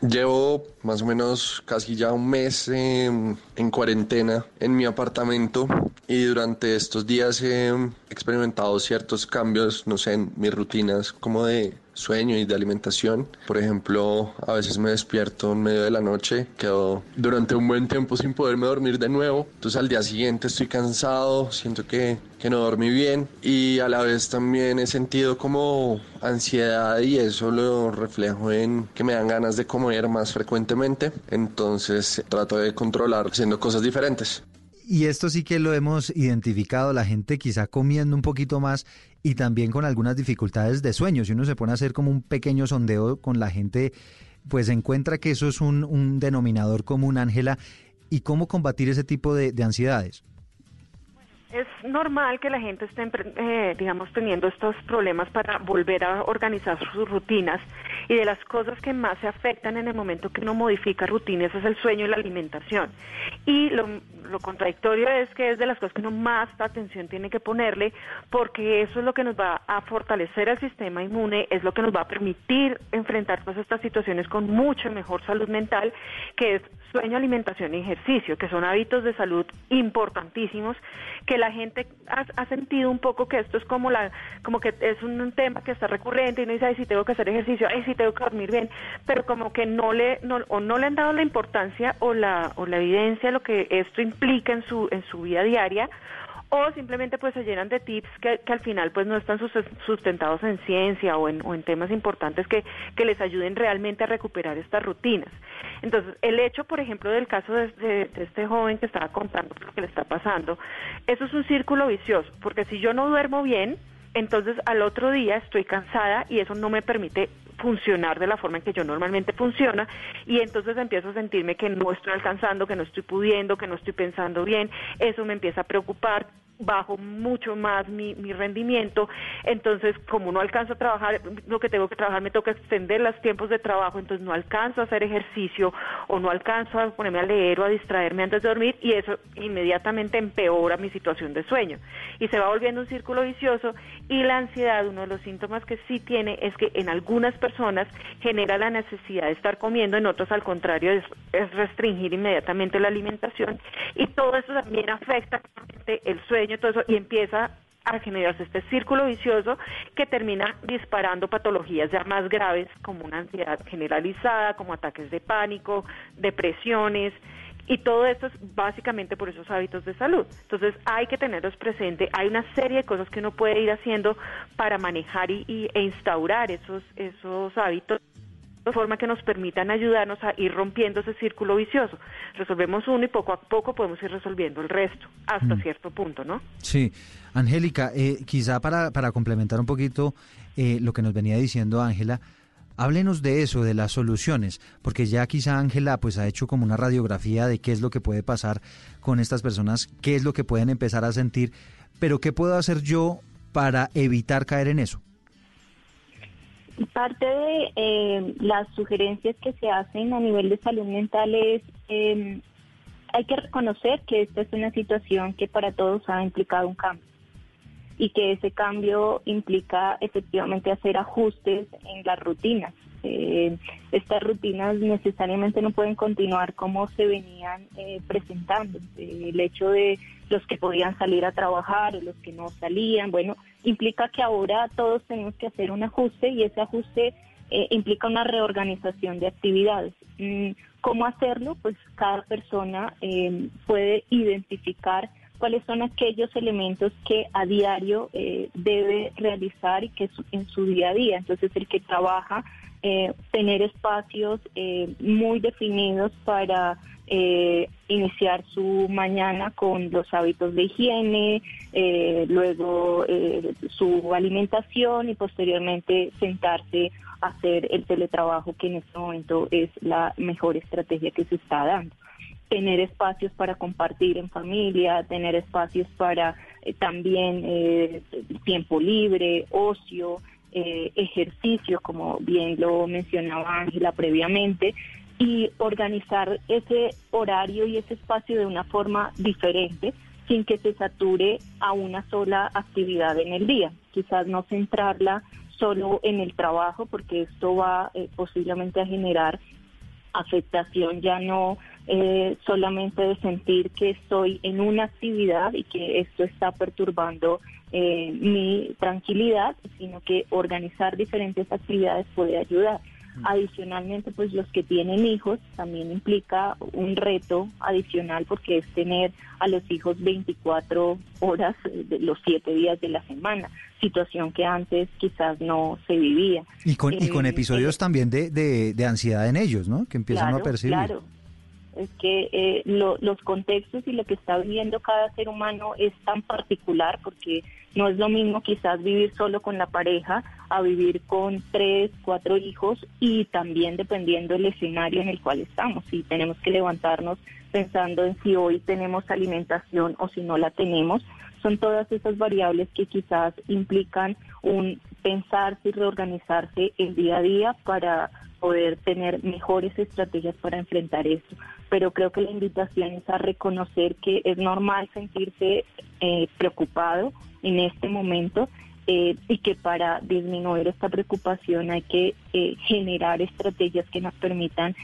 Llevo más o menos casi ya un mes en cuarentena en mi apartamento y durante estos días he experimentado ciertos cambios, no sé, en mis rutinas como de sueño y de alimentación. Por ejemplo, a veces me despierto en medio de la noche, quedo durante un buen tiempo sin poderme dormir de nuevo. Entonces al día siguiente estoy cansado, siento que, que no dormí bien y a la vez también he sentido como ansiedad y eso lo reflejo en que me dan ganas de comer más frecuentemente. Entonces trato de controlar haciendo cosas diferentes. Y esto sí que lo hemos identificado, la gente quizá comiendo un poquito más y también con algunas dificultades de sueño. Si uno se pone a hacer como un pequeño sondeo con la gente, pues encuentra que eso es un, denominador común, Ángela. ¿Y cómo combatir ese tipo de ansiedades? Es normal que la gente esté, eh, digamos, teniendo estos problemas para volver a organizar sus rutinas y de las cosas que más se afectan en el momento que uno modifica rutinas es el sueño y la alimentación. Y lo, lo contradictorio es que es de las cosas que uno más atención tiene que ponerle porque eso es lo que nos va a fortalecer el sistema inmune, es lo que nos va a permitir enfrentar todas estas situaciones con mucho mejor salud mental, que es sueño, alimentación y ejercicio, que son hábitos de salud importantísimos que la gente ha, sentido un poco que esto es como la como que es un, tema que está recurrente y no dice, ay, si tengo que hacer ejercicio, ay, si tengo que dormir bien, pero como que no le no, o no le han dado la importancia o la o la evidencia de lo que esto implica en su en su vida diaria o simplemente pues se llenan de tips que, al final pues no están sustentados en ciencia o en, o en temas importantes que, que, les ayuden realmente a recuperar estas rutinas. Entonces, el hecho, por ejemplo, del caso de, este joven que estaba contando lo que le está pasando, eso es un círculo vicioso, porque si yo no duermo bien, entonces al otro día estoy cansada y eso no me permite funcionar de la forma en que yo normalmente funciona. Y entonces empiezo a sentirme que no estoy alcanzando, que no estoy pudiendo, que no estoy pensando bien, eso me empieza a preocupar, bajo mucho más mi, mi rendimiento, entonces como no alcanzo a trabajar, lo que tengo que trabajar me toca extender los tiempos de trabajo, entonces no alcanzo a hacer ejercicio o no alcanzo a ponerme a leer o a distraerme antes de dormir. Y eso inmediatamente empeora mi situación de sueño. Y se va volviendo un círculo vicioso y la ansiedad, uno de los síntomas que sí tiene es que en algunas personas genera la necesidad de estar comiendo, en otros al contrario es, es restringir inmediatamente la alimentación y todo eso también afecta el sueño todo eso y empieza a generarse este círculo vicioso que termina disparando patologías ya más graves como una ansiedad generalizada, como ataques de pánico, depresiones, y todo esto es básicamente por esos hábitos de salud. Entonces hay que tenerlos presente. Hay una serie de cosas que uno puede ir haciendo para manejar y, e instaurar esos, esos hábitos de forma que nos permitan ayudarnos a ir rompiendo ese círculo vicioso. Resolvemos uno y poco a poco podemos ir resolviendo el resto, hasta mm. cierto punto, ¿no? Sí. Angélica, eh, quizá para, para complementar un poquito eh, lo que nos venía diciendo Ángela, Háblenos de eso, de las soluciones, porque ya quizá Ángela pues ha hecho como una radiografía de qué es lo que puede pasar con estas personas, qué es lo que pueden empezar a sentir, pero ¿qué puedo hacer yo para evitar caer en eso? Parte de eh, las sugerencias que se hacen a nivel de salud mental es, eh, hay que reconocer que esta es una situación que para todos ha implicado un cambio y que ese cambio implica efectivamente hacer ajustes en las rutinas. Eh, estas rutinas necesariamente no pueden continuar como se venían eh, presentando. Eh, el hecho de los que podían salir a trabajar o los que no salían, bueno, implica que ahora todos tenemos que hacer un ajuste y ese ajuste implica una reorganización de actividades. Mm, ¿Cómo hacerlo? Pues cada persona puede identificar cuáles son aquellos elementos que a diario eh, debe realizar y que en su día a día. Entonces, el que trabaja, eh, tener espacios eh, muy definidos para iniciar su mañana con los hábitos de higiene, luego su alimentación y posteriormente sentarse a hacer el teletrabajo, que en este momento es la mejor estrategia que se está dando tener espacios para compartir en familia, tener espacios para eh, también eh, tiempo libre, ocio, eh, ejercicio, como bien lo mencionaba Ángela previamente, y organizar ese horario y ese espacio de una forma diferente sin que se sature a una sola actividad en el día. Quizás no centrarla solo en el trabajo, porque esto va posiblemente a generar afectación ya no eh, solamente de sentir que estoy en una actividad y que esto está perturbando eh, mi tranquilidad, sino que organizar diferentes actividades puede ayudar. Mm. Adicionalmente, pues los que tienen hijos también implica un reto adicional porque es tener a los hijos 24 horas de los 7 días de la semana, situación que antes quizás no se vivía. Y con, y con eh, episodios también de, de, ansiedad en ellos, ¿no? Que empiezan a percibir. Claro, es que eh, los contextos y lo que está viviendo cada ser humano es tan particular porque no es lo mismo quizás vivir solo con la pareja a vivir con tres, cuatro hijos y también dependiendo del escenario en el cual estamos. Si tenemos que levantarnos pensando en si hoy tenemos alimentación o si no la tenemos, son todas esas variables que quizás implican un pensarse y reorganizarse el día a día para poder tener mejores estrategias para enfrentar esto. Pero creo que la invitación es a reconocer que es normal sentirse eh, preocupado en este momento eh, y que para disminuir esta preocupación hay que eh, generar estrategias que nos permitan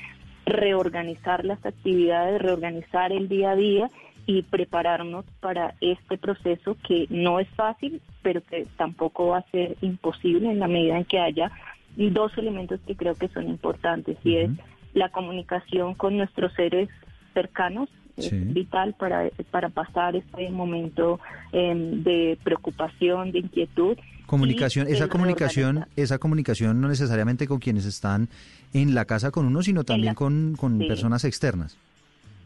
reorganizar las actividades, reorganizar el día a día y prepararnos para este proceso que no es fácil, pero que tampoco va a ser imposible en la medida en que haya dos elementos que creo que son importantes y es la comunicación con nuestros seres cercanos es vital para, para pasar este momento em, de preocupación, de inquietud. Comunicación, esa comunicación, esa comunicación no necesariamente con quienes están en la casa con uno, sino también con, con personas externas.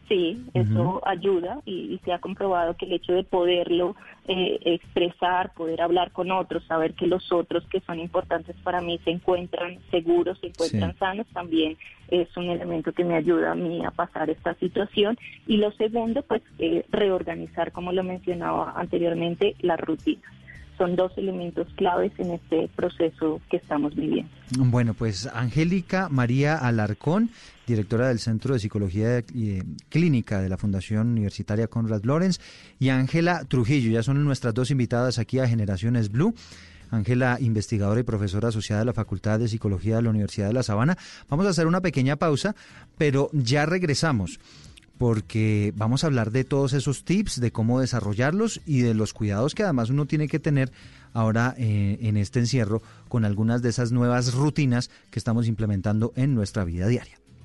Sí, eso ayuda y, se ha comprobado que el hecho de poderlo eh, expresar, poder hablar con otros, saber que los otros que son importantes para mí se encuentran seguros, se encuentran sanos, también es un elemento que me ayuda a mí a pasar esta situación. Y lo segundo, pues eh, reorganizar, como lo mencionaba anteriormente, las rutinas son dos elementos claves en este proceso que estamos viviendo. Bueno, pues Angélica María Alarcón, directora del Centro de Psicología eh, Clínica de la Fundación Universitaria Conrad Lorenz, y Ángela Trujillo, ya son nuestras dos invitadas aquí a Generaciones Blue. Ángela, investigadora y profesora asociada de la Facultad de Psicología de la Universidad de La Sabana. Vamos a hacer una pequeña pausa, pero ya regresamos porque vamos a hablar de todos esos tips, de cómo desarrollarlos y de los cuidados que además uno tiene que tener ahora eh, en este encierro con algunas de esas nuevas rutinas que estamos implementando en nuestra vida diaria.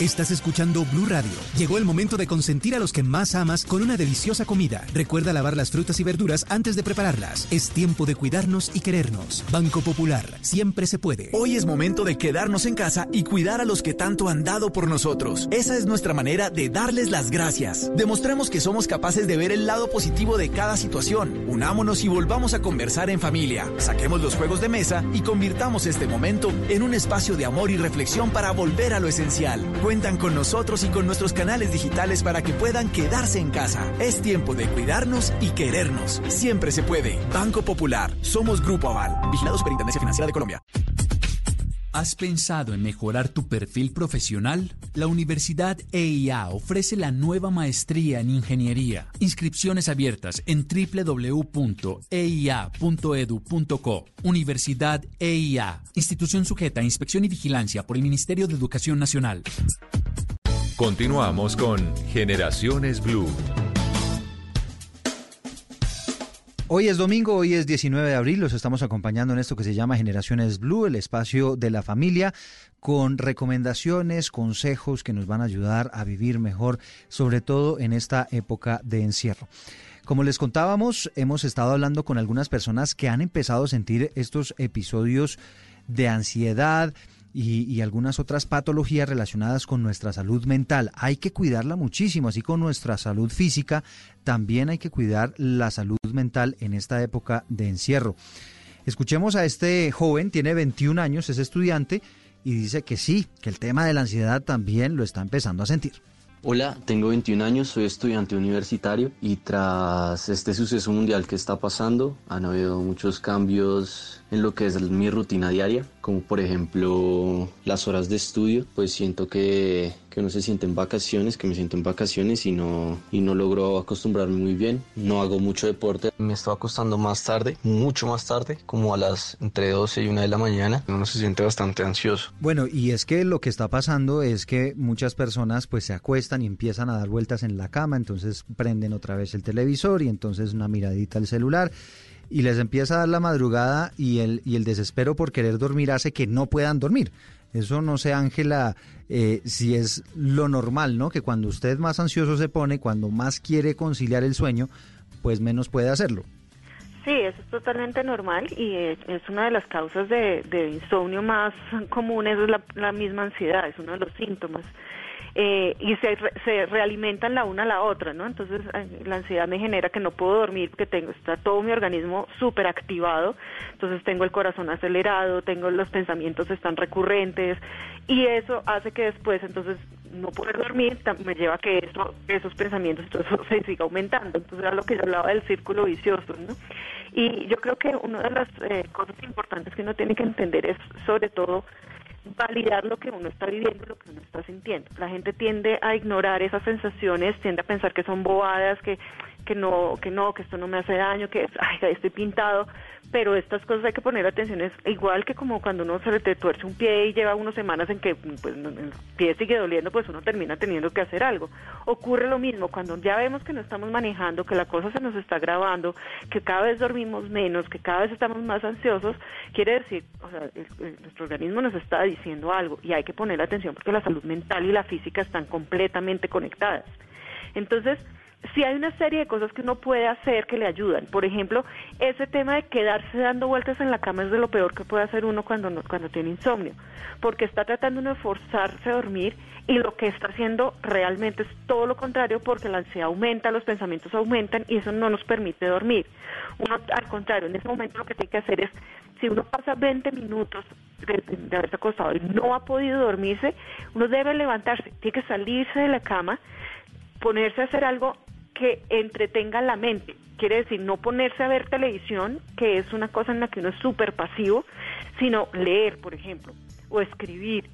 Estás escuchando Blue Radio. Llegó el momento de consentir a los que más amas con una deliciosa comida. Recuerda lavar las frutas y verduras antes de prepararlas. Es tiempo de cuidarnos y querernos. Banco Popular, siempre se puede. Hoy es momento de quedarnos en casa y cuidar a los que tanto han dado por nosotros. Esa es nuestra manera de darles las gracias. Demostremos que somos capaces de ver el lado positivo de cada situación. Unámonos y volvamos a conversar en familia. Saquemos los juegos de mesa y convirtamos este momento en un espacio de amor y reflexión para volver a lo esencial Cuentan con nosotros y con nuestros canales digitales para que puedan quedarse en casa. Es tiempo de cuidarnos y querernos. Siempre se puede. Banco Popular. Somos Grupo Aval. Vigilado Superintendencia Financiera de Colombia. ¿Has pensado en mejorar tu perfil profesional? La Universidad EIA ofrece la nueva maestría en ingeniería. Inscripciones abiertas en www.eia.edu.co. Universidad EIA, institución sujeta a inspección y vigilancia por el Ministerio de Educación Nacional. Continuamos con Generaciones Blue. Hoy es domingo, hoy es 19 de abril, los estamos acompañando en esto que se llama Generaciones Blue, el espacio de la familia, con recomendaciones, consejos que nos van a ayudar a vivir mejor, sobre todo en esta época de encierro. Como les contábamos, hemos estado hablando con algunas personas que han empezado a sentir estos episodios de ansiedad, y, algunas otras patologías relacionadas con nuestra salud mental. Hay que cuidarla muchísimo, así con nuestra salud física, también hay que cuidar la salud mental en esta época de encierro. Escuchemos a este joven, tiene 21 años, es estudiante y dice que sí, que el tema de la ansiedad también lo está empezando a sentir. Hola, tengo 21 años, soy estudiante universitario y tras este suceso mundial que está pasando han habido muchos cambios en lo que es mi rutina diaria, como por ejemplo las horas de estudio, pues siento que, que uno se siente en vacaciones, que me siento en vacaciones y no, y no logro acostumbrarme muy bien. No hago mucho deporte, me estoy acostando más tarde, mucho más tarde, como a las entre 12 y 1 de la mañana. Uno se siente bastante ansioso. Bueno, y es que lo que está pasando es que muchas personas pues se acuestan y empiezan a dar vueltas en la cama, entonces prenden otra vez el televisor y entonces una miradita al celular y les empieza a dar la madrugada y el, y el desespero por querer dormir hace que no puedan dormir. Eso no sé, Ángela, eh, si es lo normal, ¿no? Que cuando usted más ansioso se pone, cuando más quiere conciliar el sueño, pues menos puede hacerlo. Sí, eso es totalmente normal y es una de las causas de, insomnio más [LAUGHS] comunes, es la, la misma ansiedad, es uno de los síntomas. Eh, y se, se realimentan la una a la otra, ¿no? Entonces la ansiedad me genera que no puedo dormir porque tengo, está todo mi organismo súper activado, entonces tengo el corazón acelerado, tengo los pensamientos están recurrentes y eso hace que después entonces no poder dormir me lleva a que eso, esos pensamientos eso se siga aumentando, entonces era lo que yo hablaba del círculo vicioso, ¿no? Y yo creo que una de las eh, cosas importantes que uno tiene que entender es sobre todo validar lo que uno está viviendo, lo que uno está sintiendo. La gente tiende a ignorar esas sensaciones, tiende a pensar que son bobadas, que que no, que no, que esto no me hace daño, que ay, estoy pintado, pero estas cosas hay que poner atención, es igual que como cuando uno se le tuerce un pie y lleva unas semanas en que pues, el pie sigue doliendo, pues uno termina teniendo que hacer algo. Ocurre lo mismo, cuando ya vemos que no estamos manejando, que la cosa se nos está grabando, que cada vez dormimos menos, que cada vez estamos más ansiosos, quiere decir, o sea, nuestro organismo nos está diciendo algo y hay que poner atención porque la salud mental y la física están completamente conectadas. Entonces, sí hay una serie de cosas que uno puede hacer que le ayudan. Por ejemplo, ese tema de quedarse dando vueltas en la cama es de lo peor que puede hacer uno cuando, cuando tiene insomnio, porque está tratando de forzarse a dormir y lo que está haciendo realmente es todo lo contrario porque la ansiedad aumenta, los pensamientos aumentan y eso no nos permite dormir. Uno, al contrario, en ese momento lo que tiene que hacer es, si uno pasa 20 minutos de, de haberse acostado y no ha podido dormirse, uno debe levantarse, tiene que salirse de la cama, ponerse a hacer algo que entretenga la mente. Quiere decir, no ponerse a ver televisión, que es una cosa en la que uno es súper pasivo, sino leer, por ejemplo, o escribir,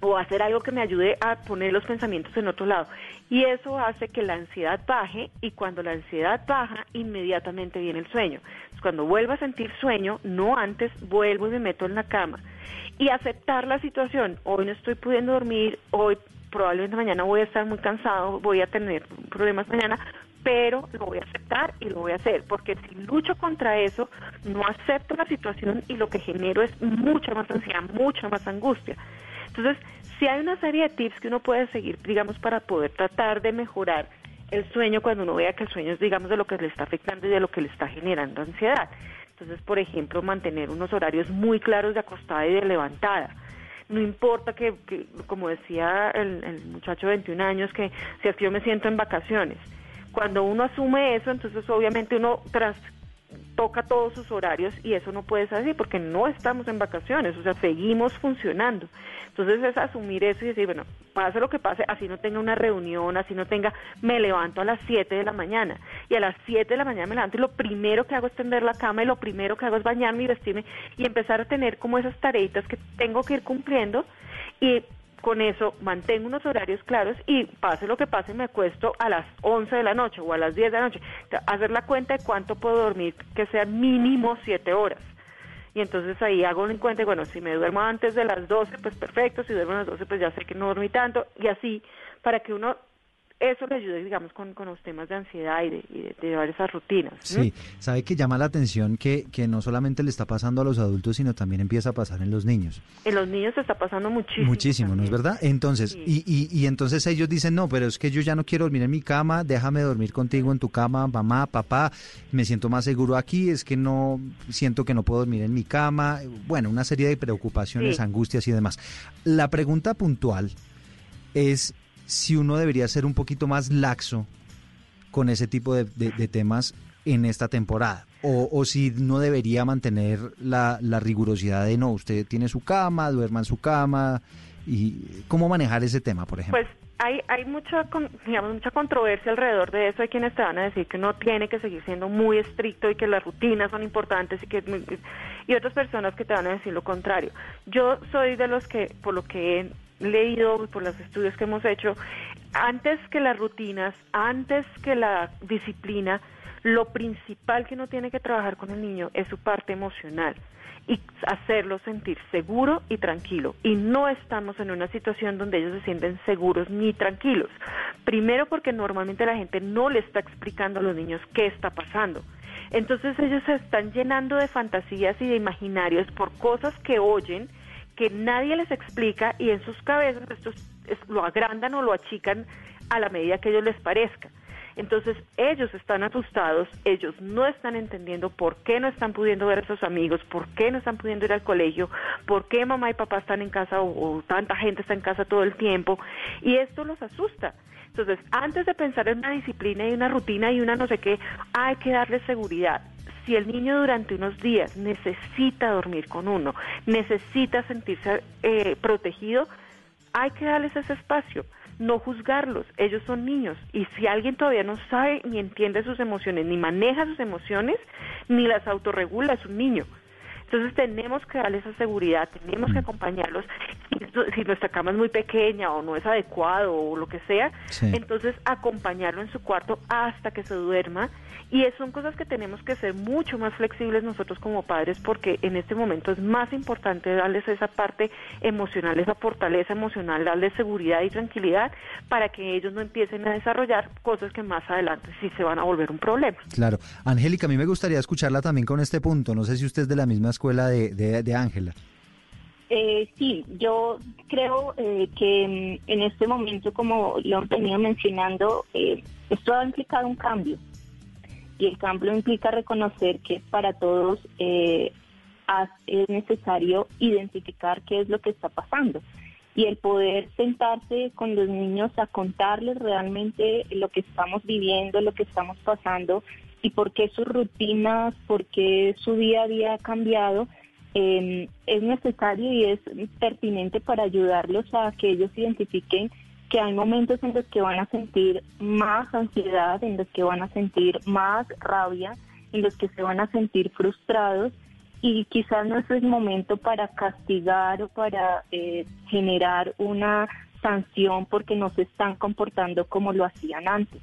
o hacer algo que me ayude a poner los pensamientos en otro lado. Y eso hace que la ansiedad baje y cuando la ansiedad baja, inmediatamente viene el sueño. cuando vuelvo a sentir sueño, no antes, vuelvo y me meto en la cama. Y aceptar la situación. Hoy no estoy pudiendo dormir, hoy probablemente mañana voy a estar muy cansado, voy a tener problemas mañana, pero lo voy a aceptar y lo voy a hacer, porque si lucho contra eso, no acepto la situación y lo que genero es mucha más ansiedad, mucha más angustia. Entonces, Si hay una serie de tips que uno puede seguir, digamos, para poder tratar de mejorar el sueño cuando uno vea que el sueño es, digamos, de lo que le está afectando y de lo que le está generando ansiedad. Entonces, por ejemplo, mantener unos horarios muy claros de acostada y de levantada. No importa que, como decía el, el, muchacho de 21 años, que si es que yo me siento en vacaciones. Cuando uno asume eso, entonces obviamente uno tras, toca todos sus horarios y eso no puede ser porque no estamos en vacaciones, o sea, seguimos funcionando. Entonces es asumir eso y decir, bueno, pase lo que pase, así no tenga una reunión, así no tenga, me levanto a las 7 de la mañana y a las 7 de la mañana me levanto y lo primero que hago es tender la cama y lo primero que hago es bañarme y vestirme y empezar a tener como esas tareitas que tengo que ir cumpliendo y con eso mantengo unos horarios claros y pase lo que pase me acuesto a las 11 de la noche o a las 10 de la noche. Hacer la cuenta de cuánto puedo dormir, que sea mínimo 7 horas. Y entonces ahí hago un cuenta y bueno, si me duermo antes de las 12, pues perfecto, si duermo a las 12, pues ya sé que no dormí tanto y así para que uno eso le ayuda, digamos, con, con los temas de ansiedad y de, y llevar esas rutinas. Sí, sabe que llama la atención que, que no solamente le está pasando a los adultos, sino también empieza a pasar en los niños. En los niños se está pasando muchísimo. Muchísimo, ¿no es verdad? Entonces, y, y, y entonces ellos dicen, no, pero es que yo ya no quiero dormir en mi cama, déjame dormir contigo en tu cama, mamá, papá, me siento más seguro aquí, es que no, siento que no puedo dormir en mi cama, bueno, una serie de preocupaciones, angustias y demás. La pregunta puntual es si uno debería ser un poquito más laxo con ese tipo de, temas en esta temporada. O, si no debería mantener la, rigurosidad de no, usted tiene su cama, duerma en su cama. y ¿Cómo manejar ese tema, por ejemplo? Pues hay, hay mucha, digamos, mucha controversia alrededor de eso. Hay quienes te van a decir que no tiene que seguir siendo muy estricto y que las rutinas son importantes y que y otras personas que te van a decir lo contrario. Yo soy de los que, por lo que he leído por los estudios que hemos hecho, antes que las rutinas, antes que la disciplina, lo principal que uno tiene que trabajar con el niño es su parte emocional y hacerlo sentir seguro y tranquilo. Y no estamos en una situación donde ellos se sienten seguros ni tranquilos. Primero porque normalmente la gente no le está explicando a los niños qué está pasando. Entonces ellos se están llenando de fantasías y de imaginarios por cosas que oyen que nadie les explica y en sus cabezas estos lo agrandan o lo achican a la medida que ellos les parezca. Entonces ellos están asustados, ellos no están entendiendo por qué no están pudiendo ver a sus amigos, por qué no están pudiendo ir al colegio, por qué mamá y papá están en casa o, o tanta gente está en casa todo el tiempo y esto los asusta. Entonces, antes de pensar en una disciplina y una rutina y una no sé qué, hay que darle seguridad si el niño durante unos días necesita dormir con uno, necesita sentirse eh, protegido, hay que darles ese espacio, no juzgarlos, ellos son niños y si alguien todavía no sabe ni entiende sus emociones, ni maneja sus emociones, ni las autorregula, es un niño. Entonces tenemos que darles esa seguridad, tenemos que mm. acompañarlos. Si, nuestra cama es muy pequeña o no es adecuado o lo que sea, entonces acompañarlo en su cuarto hasta que se duerma y son cosas que tenemos que ser mucho más flexibles nosotros como padres porque en este momento es más importante darles esa parte emocional, esa fortaleza emocional, darles seguridad y tranquilidad para que ellos no empiecen a desarrollar cosas que más adelante sí se van a volver un problema. Claro. Angélica, a mí me gustaría escucharla también con este punto. No sé si usted es de la misma escuela de Ángela. eh, sí, yo creo eh, que mm, en este momento, como lo han venido mencionando, eh, esto ha implicado un cambio y el cambio implica reconocer que para todos eh, es necesario identificar qué es lo que está pasando y el poder sentarse con los niños a contarles realmente lo que estamos viviendo, lo que estamos pasando y por qué sus rutinas, por qué su día a día ha cambiado, eh, es necesario y es pertinente para ayudarlos a que ellos identifiquen que hay momentos en los que van a sentir más ansiedad, en los que van a sentir más rabia, en los que se van a sentir frustrados y quizás no es el momento para castigar o para eh, generar una sanción porque no se están comportando como lo hacían antes.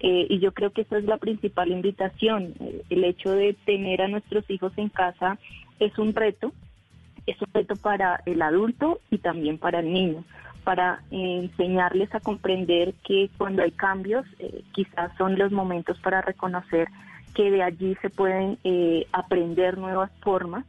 Eh, y yo creo que esa es la principal invitación. Eh, el hecho de tener a nuestros hijos en casa es un reto, es un reto para el adulto y también para el niño para enseñarles a comprender que cuando hay cambios, eh, quizás son los momentos para reconocer que de allí se pueden aprender nuevas formas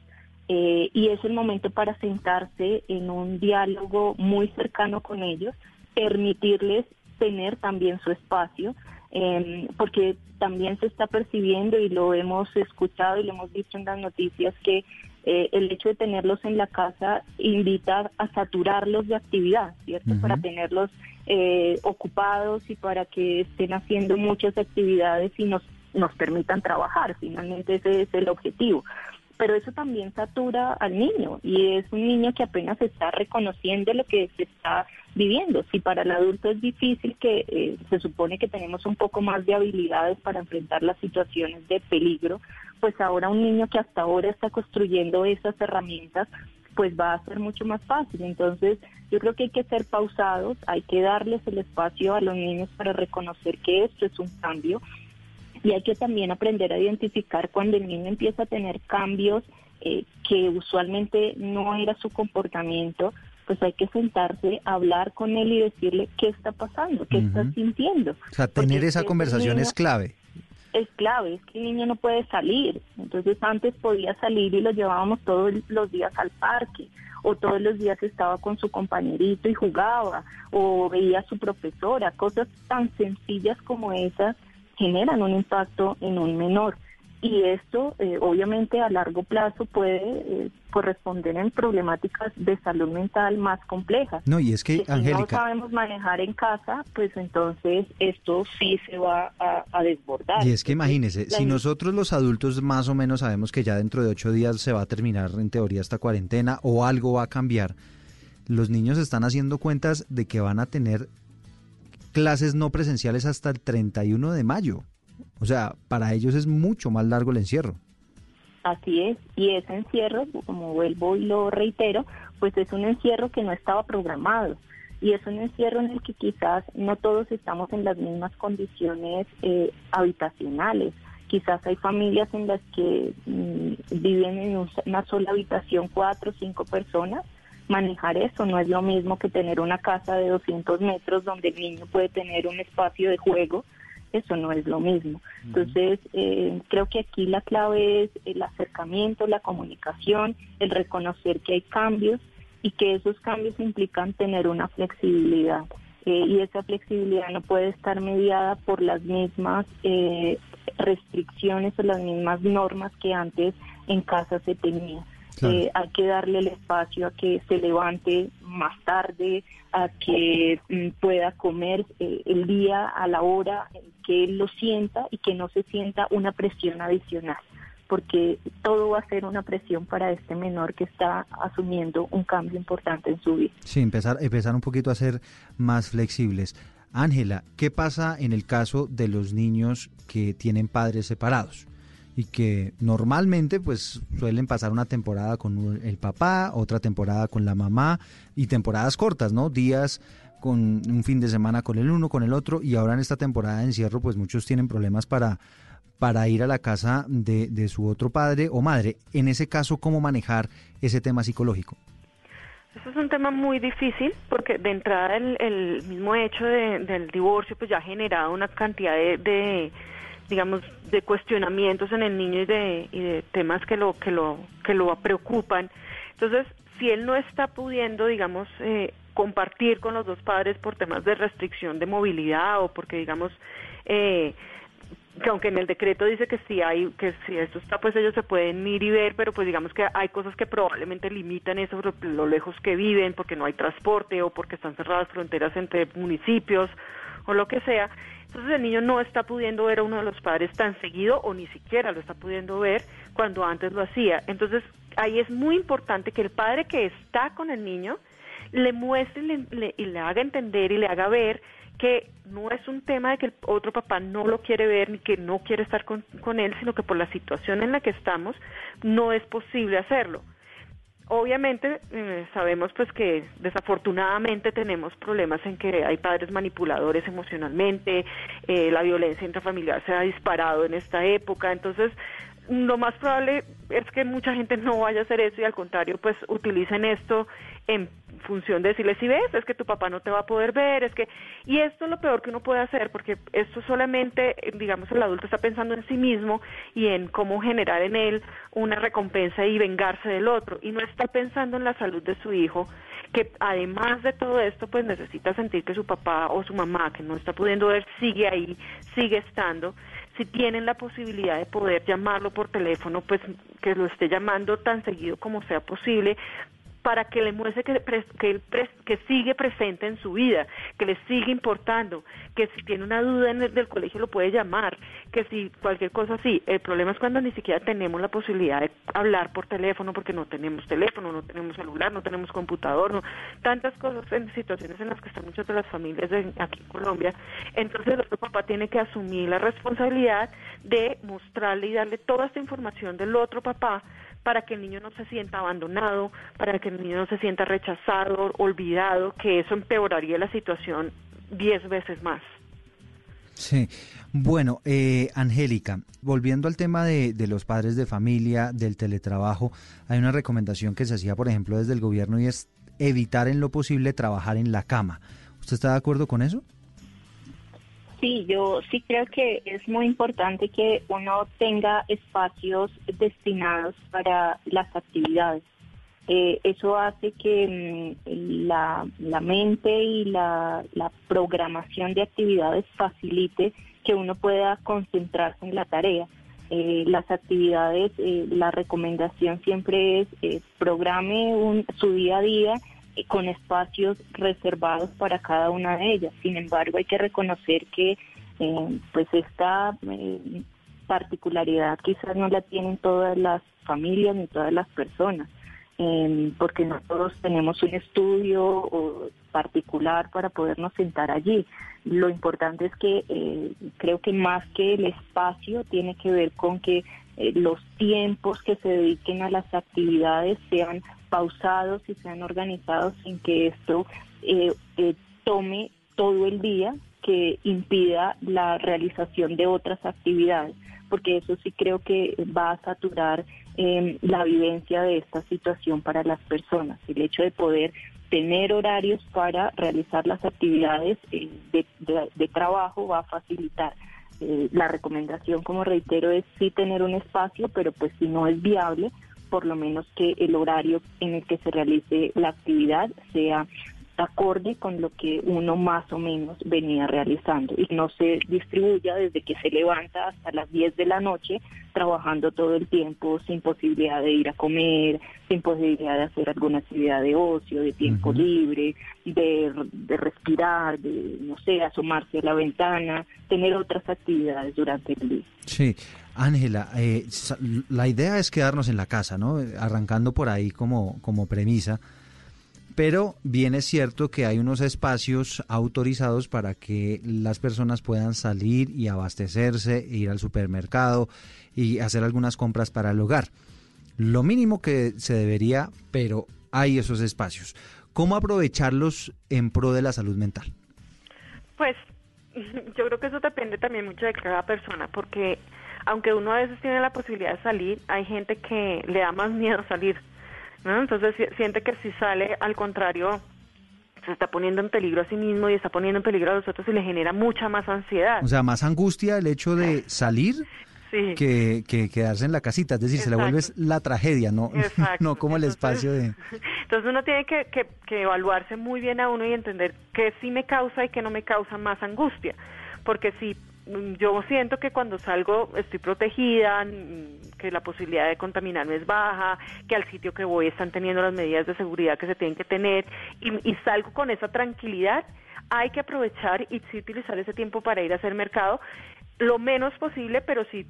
y es el momento para sentarse en un diálogo muy cercano con ellos, permitirles tener también su espacio, eh, porque también se está percibiendo y lo hemos escuchado y lo hemos visto en las noticias que eh, el hecho de tenerlos en la casa invita a saturarlos de actividad, ¿cierto? Para tenerlos eh, ocupados y para que estén haciendo muchas actividades y nos, nos permitan trabajar. Finalmente ese es el objetivo pero eso también satura al niño y es un niño que apenas está reconociendo lo que se está viviendo. Si para el adulto es difícil, que eh, se supone que tenemos un poco más de habilidades para enfrentar las situaciones de peligro, pues ahora un niño que hasta ahora está construyendo esas herramientas, pues va a ser mucho más fácil. Entonces, yo creo que hay que ser pausados, hay que darles el espacio a los niños para reconocer que esto es un cambio y hay que también aprender a identificar cuando el niño empieza a tener cambios eh, que usualmente no era su comportamiento, pues hay que sentarse, hablar con él y decirle qué está pasando, qué está sintiendo. O sea, tener esa conversación es clave. Es clave, es que el niño no puede salir. Entonces antes podía salir y lo llevábamos todos los días al parque, o todos los días estaba con su compañerito y jugaba, o veía a su profesora, cosas tan sencillas como esas generan un impacto en un menor. Y esto, eh, obviamente, a largo plazo puede eh, corresponder en problemáticas de salud mental más complejas. No, y es que, Angélica... Si no sabemos manejar en casa, pues entonces esto sí se va a, desbordar. Y es que imagínese, si nosotros los adultos más o menos sabemos que ya dentro de ocho días se va a terminar en teoría esta cuarentena o algo va a cambiar, los niños están haciendo cuentas de que van a tener clases no presenciales hasta el 31 de mayo. O sea, para ellos es mucho más largo el encierro. Así es, y ese encierro, como vuelvo y lo reitero, pues es un encierro que no estaba programado y es un encierro en el que quizás no todos estamos en las mismas condiciones eh, habitacionales. Quizás hay familias en las que mm, viven en una sola habitación cuatro o cinco personas manejar eso. No es lo mismo que tener una casa de 200 metros donde el niño puede tener un espacio de juego. Eso no es lo mismo. Entonces, eh, creo que aquí la clave es el acercamiento, la comunicación, el reconocer que hay cambios y que esos cambios implican tener una flexibilidad. Eh, y esa flexibilidad no puede estar mediada por las mismas eh, restricciones o las mismas normas que antes en casa se tenían. Eh, hay que darle el espacio a que se levante más tarde, a que mm, pueda comer eh, el día a la hora que él lo sienta y que no se sienta una presión adicional porque todo va a ser una presión para este menor que está asumiendo un cambio importante en su vida. Sí, empezar, empezar un poquito a ser más flexibles. Ángela, ¿qué pasa en el caso de los niños que tienen padres separados? Y que normalmente pues suelen pasar una temporada con el papá, otra temporada con la mamá y temporadas cortas, ¿no? Días con un fin de semana con el uno, con el otro y ahora en esta temporada de encierro pues muchos tienen problemas para para ir a la casa de, de su otro padre o madre. En ese caso, ¿cómo manejar ese tema psicológico? Eso es un tema muy difícil porque de entrada el, mismo hecho del divorcio pues ya ha generado una cantidad de digamos, de cuestionamientos en el niño y de, y de temas que lo, que, lo, que lo preocupan. Entonces, si él no está pudiendo, digamos, eh, compartir con los dos padres por temas de restricción de movilidad o porque, digamos, eh, que aunque en el decreto dice que si hay, que si esto está, pues ellos se pueden ir y ver, pero pues digamos que hay cosas que probablemente limitan eso, lo lejos que viven, porque no hay transporte o porque están cerradas fronteras entre municipios o lo que sea. Entonces el niño no está pudiendo ver a uno de los padres tan seguido o ni siquiera lo está pudiendo ver cuando antes lo hacía. Entonces ahí es muy importante que el padre que está con el niño le muestre y le, haga entender y le haga ver que no es un tema de que el otro papá no lo quiere ver ni que no quiere estar con, con él, sino que por la situación en la que estamos no es posible hacerlo. Obviamente eh, sabemos pues que desafortunadamente tenemos problemas en que hay padres manipuladores emocionalmente, eh, la violencia intrafamiliar se ha disparado en esta época, entonces lo más probable es que mucha gente no vaya a hacer eso y al contrario pues utilicen esto en función de decirle, si ves, es que tu papá no te va a poder ver, es que... Y esto es lo peor que uno puede hacer, porque esto solamente, eh, digamos, el adulto está pensando en sí mismo y en cómo generar en él una recompensa y vengarse del otro, y no está pensando en la salud de su hijo, que además de todo esto, pues necesita sentir que su papá o su mamá, que no está pudiendo ver, sigue ahí, sigue estando. Si tienen la posibilidad de poder llamarlo por teléfono, pues que lo esté llamando tan seguido como sea posible, para que le muestre que, que, que sigue presente en su vida, que le sigue importando, que si tiene una duda en el, del colegio lo puede llamar, que si cualquier cosa así. El problema es cuando ni siquiera tenemos la posibilidad de hablar por teléfono porque no tenemos teléfono, no tenemos celular, no tenemos computador, no, tantas cosas en situaciones en las que están muchas de las familias de aquí en Colombia. Entonces el otro papá tiene que asumir la responsabilidad de mostrarle y darle toda esta información del otro papá para que el niño no se sienta abandonado, para que el niño no se sienta rechazado, olvidado, que eso empeoraría la situación diez veces más. Sí, bueno, eh, Angélica, volviendo al tema de, de, los padres de familia, del teletrabajo, hay una recomendación que se hacía, por ejemplo, desde el gobierno y es evitar en lo posible trabajar en la cama. ¿Usted está de acuerdo con eso? Sí, yo sí creo que es muy importante que uno tenga espacios destinados para las actividades. Eh, eso hace que mm, la, mente y la, programación de actividades facilite que uno pueda concentrarse en la tarea. Eh, las actividades, eh, la recomendación siempre es programe su día a día con espacios reservados para cada una de ellas. Sin embargo, hay que reconocer que eh, pues esta eh, particularidad quizás no la tienen todas las familias ni todas las personas, eh, porque no todos tenemos un estudio particular para podernos sentar allí. Lo importante es que creo que más que el espacio tiene que ver con que los tiempos que se dediquen a las actividades sean pausados y sean organizados sin que esto eh, eh, tome todo el día que impida la realización de otras actividades, porque eso sí creo que va a saturar em, la vivencia de esta situación para las personas. El hecho de poder tener horarios para realizar las actividades eh, de, trabajo va a facilitar. la recomendación, como reitero, es sí tener un espacio, pero pues si no es viable, por lo menos que el horario en el que se realice la actividad sea acorde con lo que uno más o menos venía realizando y no se distribuya desde que se levanta hasta las 10 de la noche trabajando todo el tiempo sin posibilidad de ir a comer, sin posibilidad de hacer alguna actividad de ocio, de tiempo libre, de, de respirar, de, no sé, asomarse a la ventana, tener otras actividades durante el día. Sí, Ángela, eh, la idea es quedarnos en la casa, ¿no? Arrancando por ahí como, como premisa pero bien es cierto que hay unos espacios autorizados para que las personas puedan salir y abastecerse, ir al supermercado y hacer algunas compras para el hogar. Lo mínimo que se debería, pero hay esos espacios. ¿Cómo aprovecharlos en pro de la salud mental? Pues [LAUGHS] yo creo que eso depende también mucho de cada persona, porque aunque uno a veces tiene la posibilidad de salir, hay gente que le da más miedo salir entonces siente que si sale, al contrario, se está poniendo en peligro a sí mismo y está poniendo en peligro a los otros y le genera mucha más ansiedad. O sea, más angustia el hecho de salir que, quedarse en la casita, es decir, se le vuelve la tragedia, no, [LAUGHS] no como el espacio de... [LAUGHS] Entonces uno tiene que, que, que evaluarse muy bien a uno y entender qué sí me causa y qué no me causa más angustia, porque si yo siento que cuando salgo estoy protegida, mm, que la posibilidad de contaminarme es baja, que al sitio que voy están teniendo las medidas de seguridad que se tienen que tener y, salgo con esa tranquilidad, hay que aprovechar y sí utilizar ese tiempo para ir a hacer mercado lo menos posible, pero si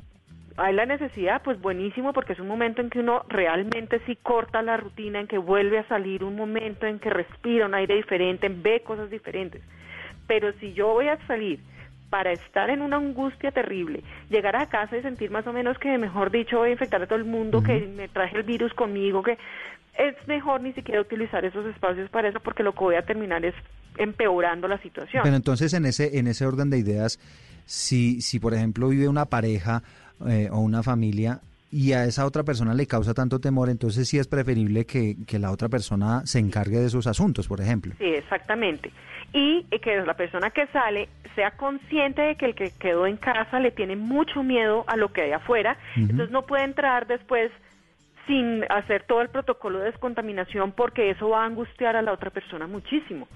hay la necesidad, pues buenísimo, porque es un momento en que uno realmente sí corta la rutina, en que vuelve a salir, un momento en que respira un aire diferente, ve cosas diferentes. Pero si yo voy a salir para estar en una angustia terrible, llegar a casa y sentir más o menos que, mejor dicho, voy a infectar a todo el mundo, que me traje el virus conmigo, que es mejor ni siquiera utilizar esos espacios para eso porque lo que voy a terminar es empeorando la situación. Pero entonces en ese en ese orden de ideas, si si por ejemplo vive una pareja eh, o una familia y a esa otra persona le causa tanto temor, entonces sí es preferible que, que la otra persona se encargue de esos asuntos, por ejemplo. Sí, exactamente. Y que la persona que sale sea consciente de que el que quedó en casa le tiene mucho miedo a lo que hay afuera, entonces no puede entrar después sin hacer todo el protocolo de descontaminación porque eso va a angustiar a la otra persona muchísimo.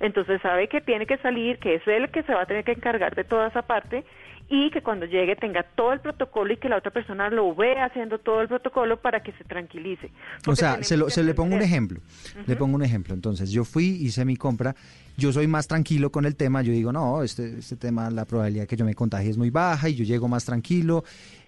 Entonces sabe que tiene que salir, que es él el que se va a tener que encargar de toda esa parte y que cuando llegue tenga todo el protocolo y que la otra persona lo vea haciendo todo el protocolo para que se tranquilice. o sea, se, lo, se le pongo un ejemplo. Le pongo un ejemplo. Entonces, yo fui, hice mi compra. Yo soy más tranquilo con el tema. Yo digo, no, este, este tema, la probabilidad que yo me contagie es muy baja y yo llego más tranquilo.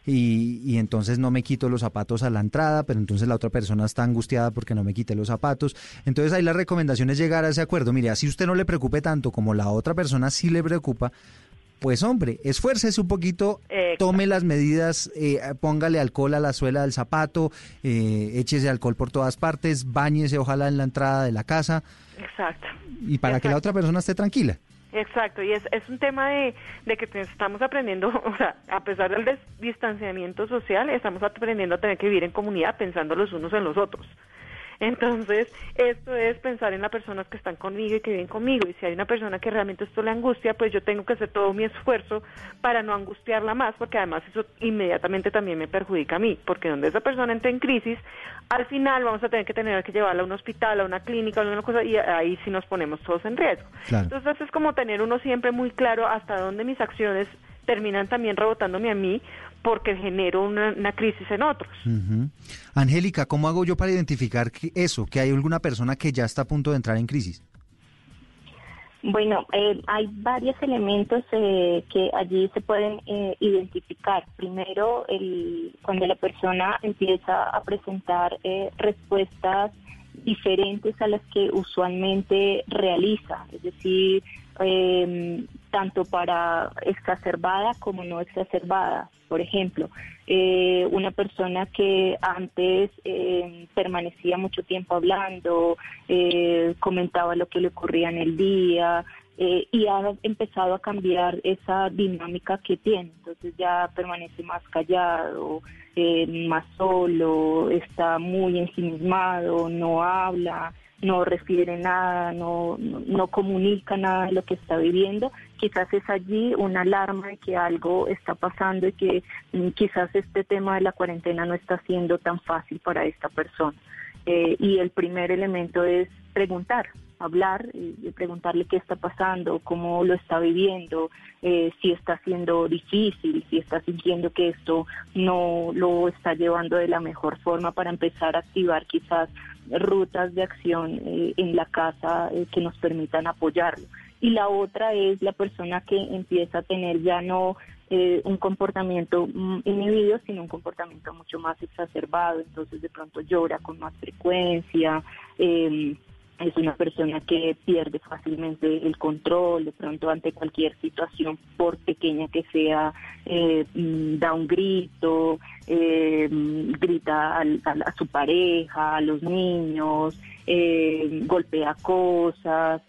Y, y, entonces no me quito los zapatos a la entrada, pero entonces la otra persona está angustiada porque no me quité los zapatos. Entonces ahí la recomendación es llegar a ese acuerdo. Mire, así usted no le preocupe tanto como la otra persona sí le preocupa, pues hombre, esfuércese un poquito, tome las medidas, eh, póngale alcohol a la suela del zapato, eh, échese alcohol por todas partes, bañese ojalá en la entrada de la casa. Exacto. Y para que la otra persona esté tranquila. Exacto, y es, es un tema de, de que estamos aprendiendo, [LAUGHS] o sea, a pesar del distanciamiento social, estamos aprendiendo a tener que vivir en comunidad pensando los unos en los otros. Entonces, esto es pensar en las personas que están conmigo y que viven conmigo. Y si hay una persona que realmente esto le angustia, pues yo tengo que hacer todo mi esfuerzo para no angustiarla más, porque además eso inmediatamente también me perjudica a mí, porque donde esa persona entra en crisis, al final vamos a tener que tener que llevarla a un hospital, a una clínica, a una cosa, y ahí sí nos ponemos todos en riesgo. Entonces, es como tener uno siempre muy claro hasta dónde mis acciones terminan también rebotándome a mí porque genero una, crisis en otros. Angélica, ¿cómo hago yo para identificar que eso, que hay alguna persona que ya está a punto de entrar en crisis? Bueno, eh, hay varios elementos eh, que allí se pueden eh, identificar. Primero, el, cuando la persona empieza a presentar respuestas diferentes a las que usualmente realiza, es decir, tanto para exacerbada como no exacerbada. Por ejemplo, eh, una persona que antes eh, permanecía mucho tiempo hablando, eh, comentaba lo que le ocurría en el día, y ha empezado a cambiar esa dinámica que tiene. Entonces ya permanece más callado, más solo, está muy ensimismado, no habla, no refiere nada, no, no, comunica nada de lo que está viviendo, quizás es allí una alarma de que algo está pasando y que mm, quizás este tema de la cuarentena no está siendo tan fácil para esta persona. Eh, y el primer elemento es preguntar, hablar y preguntarle qué está pasando, cómo lo está viviendo, eh, si está siendo difícil, si está sintiendo que esto no lo está llevando de la mejor forma para empezar a activar quizás rutas de acción eh, en la casa eh, que nos permitan apoyarlo. Y la otra es la persona que empieza a tener ya no un comportamiento mm, inhibido, sino un comportamiento mucho más exacerbado, entonces de pronto llora con más frecuencia, eh, es una persona que pierde fácilmente el control, de pronto ante cualquier situación, por pequeña que sea, eh, mm, da un grito, eh, grita a, su pareja, a los niños, eh, golpea cosas.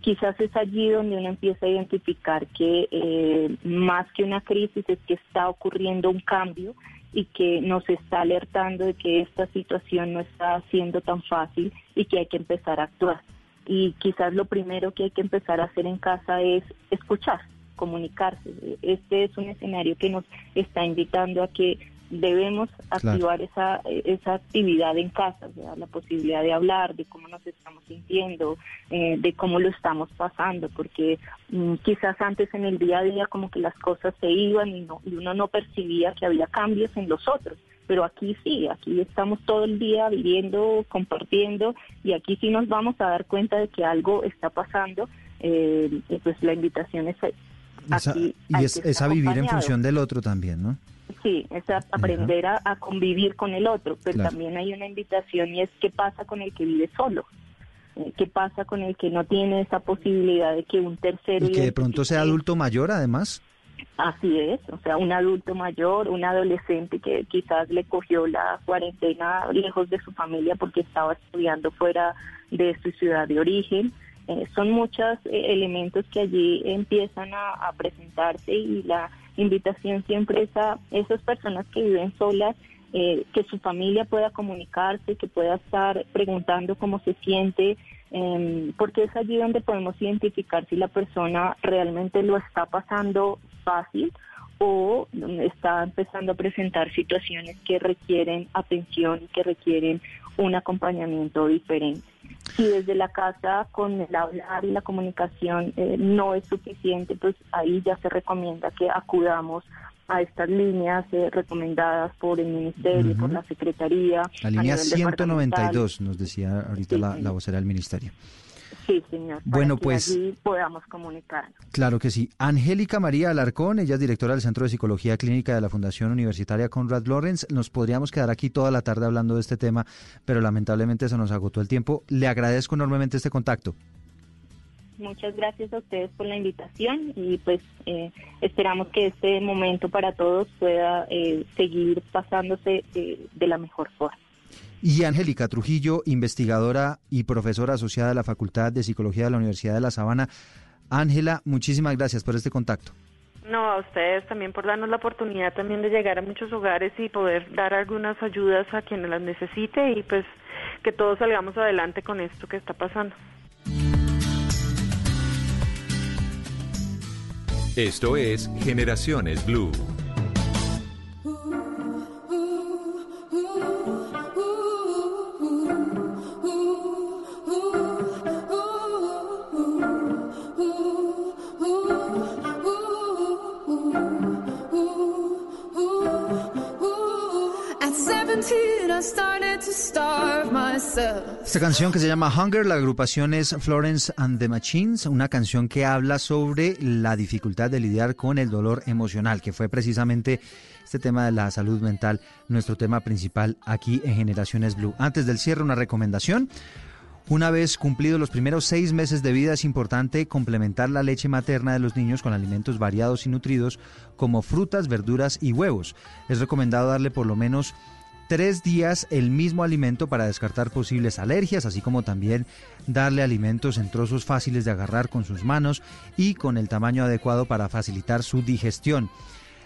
quizás es allí donde uno empieza a identificar que más que una crisis es que está ocurriendo un cambio y que nos está alertando de que esta situación no está siendo tan fácil y que hay que empezar a actuar. Y quizás lo primero que hay que empezar a hacer en casa es escuchar, comunicarse. Este es un escenario que nos está invitando a que debemos activar esa, esa actividad en casa, la posibilidad de hablar de cómo nos estamos sintiendo, eh, de cómo lo estamos pasando, porque mm, quizás antes en el día a día como que las cosas se iban y, no, y uno no percibía que había cambios en los otros, pero aquí sí, aquí estamos todo el día viviendo, compartiendo y aquí sí nos vamos a dar cuenta de que algo está pasando, eh, pues la invitación es... Aquí, y es, a vivir en función del otro también, ¿no? Sí, es aprender a, convivir con el otro, pero también hay una invitación y es qué pasa con el que vive solo, eh, qué pasa con el que no tiene esa posibilidad de que un tercero... Y que de pronto sea adulto mayor además. Así es, o sea, un adulto mayor, un adolescente que quizás le cogió la cuarentena lejos de su familia porque estaba estudiando fuera de su ciudad de origen. Eh, son muchos eh, elementos que allí empiezan a presentarse y la invitación siempre es a esas personas que viven solas, eh, que su familia pueda comunicarse, que pueda estar preguntando cómo se siente, em, porque es allí donde podemos identificar si la persona realmente lo está pasando fácil o está empezando a presentar situaciones que requieren atención que requieren un acompañamiento diferente. Si desde la casa con el hablar y la comunicación eh, no es suficiente, pues ahí ya se recomienda que acudamos a estas líneas eh, recomendadas por el Ministerio, por la Secretaría. La línea 192, nos decía ahorita la, la vocera del Ministerio. Sí, señor. Bueno, que pues. allí podamos comunicarnos. Claro que sí. Angélica María Alarcón, ella es directora del Centro de Psicología Clínica de la Fundación Universitaria Conrad Lorenz. Nos podríamos quedar aquí toda la tarde hablando de este tema, pero lamentablemente se nos agotó el tiempo. Le agradezco enormemente este contacto. Muchas gracias a ustedes por la invitación y pues eh, esperamos que este momento para todos pueda eh, seguir pasándose eh, de la mejor forma. Y Angélica Trujillo, investigadora y profesora asociada a la Facultad de Psicología de la Universidad de La Sabana. Ángela, muchísimas gracias por este contacto. No, a ustedes también por darnos la oportunidad también de llegar a muchos hogares y poder dar algunas ayudas a quienes las necesite y pues que todos salgamos adelante con esto que está pasando. Esto es Generaciones Blue. Esta canción que se llama Hunger, la agrupación es Florence and the Machines, una canción que habla sobre la dificultad de lidiar con el dolor emocional, que fue precisamente este tema de la salud mental, nuestro tema principal aquí en Generaciones Blue. Antes del cierre, una recomendación. Una vez cumplidos los primeros seis meses de vida es importante complementar la leche materna de los niños con alimentos variados y nutridos como frutas, verduras y huevos. Es recomendado darle por lo menos tres días el mismo alimento para descartar posibles alergias, así como también darle alimentos en trozos fáciles de agarrar con sus manos y con el tamaño adecuado para facilitar su digestión.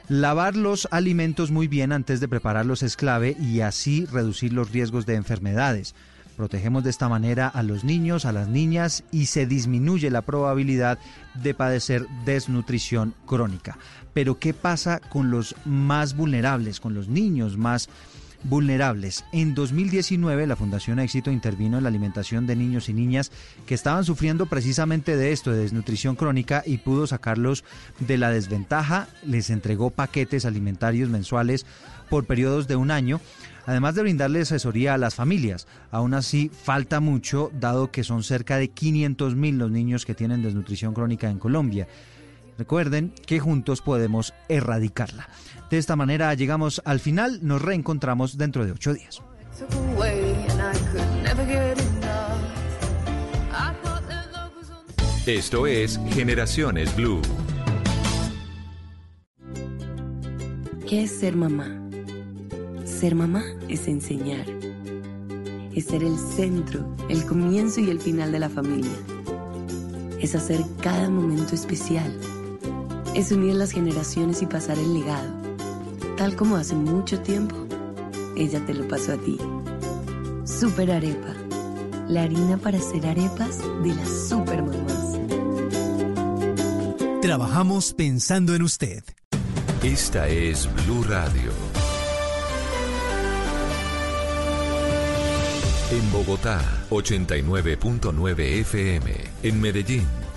Lavar los alimentos muy bien antes de prepararlos es clave y así reducir los riesgos de enfermedades. Protegemos de esta manera a los niños, a las niñas y se disminuye la probabilidad de padecer desnutrición crónica. Pero ¿qué pasa con los más vulnerables, con los niños más vulnerables. En 2019 la Fundación Éxito intervino en la alimentación de niños y niñas que estaban sufriendo precisamente de esto, de desnutrición crónica, y pudo sacarlos de la desventaja. Les entregó paquetes alimentarios mensuales por periodos de un año, además de brindarle asesoría a las familias. Aún así, falta mucho, dado que son cerca de 500 mil los niños que tienen desnutrición crónica en Colombia. Recuerden que juntos podemos erradicarla. De esta manera llegamos al final, nos reencontramos dentro de ocho días. Esto es Generaciones Blue. ¿Qué es ser mamá? Ser mamá es enseñar. Es ser el centro, el comienzo y el final de la familia. Es hacer cada momento especial. Es unir las generaciones y pasar el legado. Tal como hace mucho tiempo, ella te lo pasó a ti. Super Arepa. La harina para hacer arepas de las super mamás. Trabajamos pensando en usted. Esta es Blue Radio. En Bogotá, 89.9 FM. En Medellín,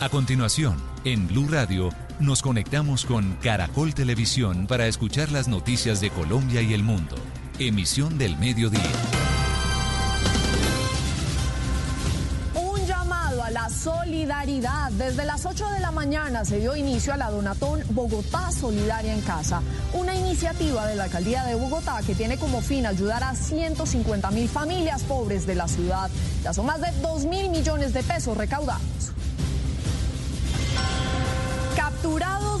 A continuación, en Blue Radio, nos conectamos con Caracol Televisión para escuchar las noticias de Colombia y el mundo. Emisión del mediodía. Un llamado a la solidaridad. Desde las 8 de la mañana se dio inicio a la Donatón Bogotá Solidaria en Casa, una iniciativa de la Alcaldía de Bogotá que tiene como fin ayudar a 150 mil familias pobres de la ciudad. Ya son más de 2 mil millones de pesos recaudados.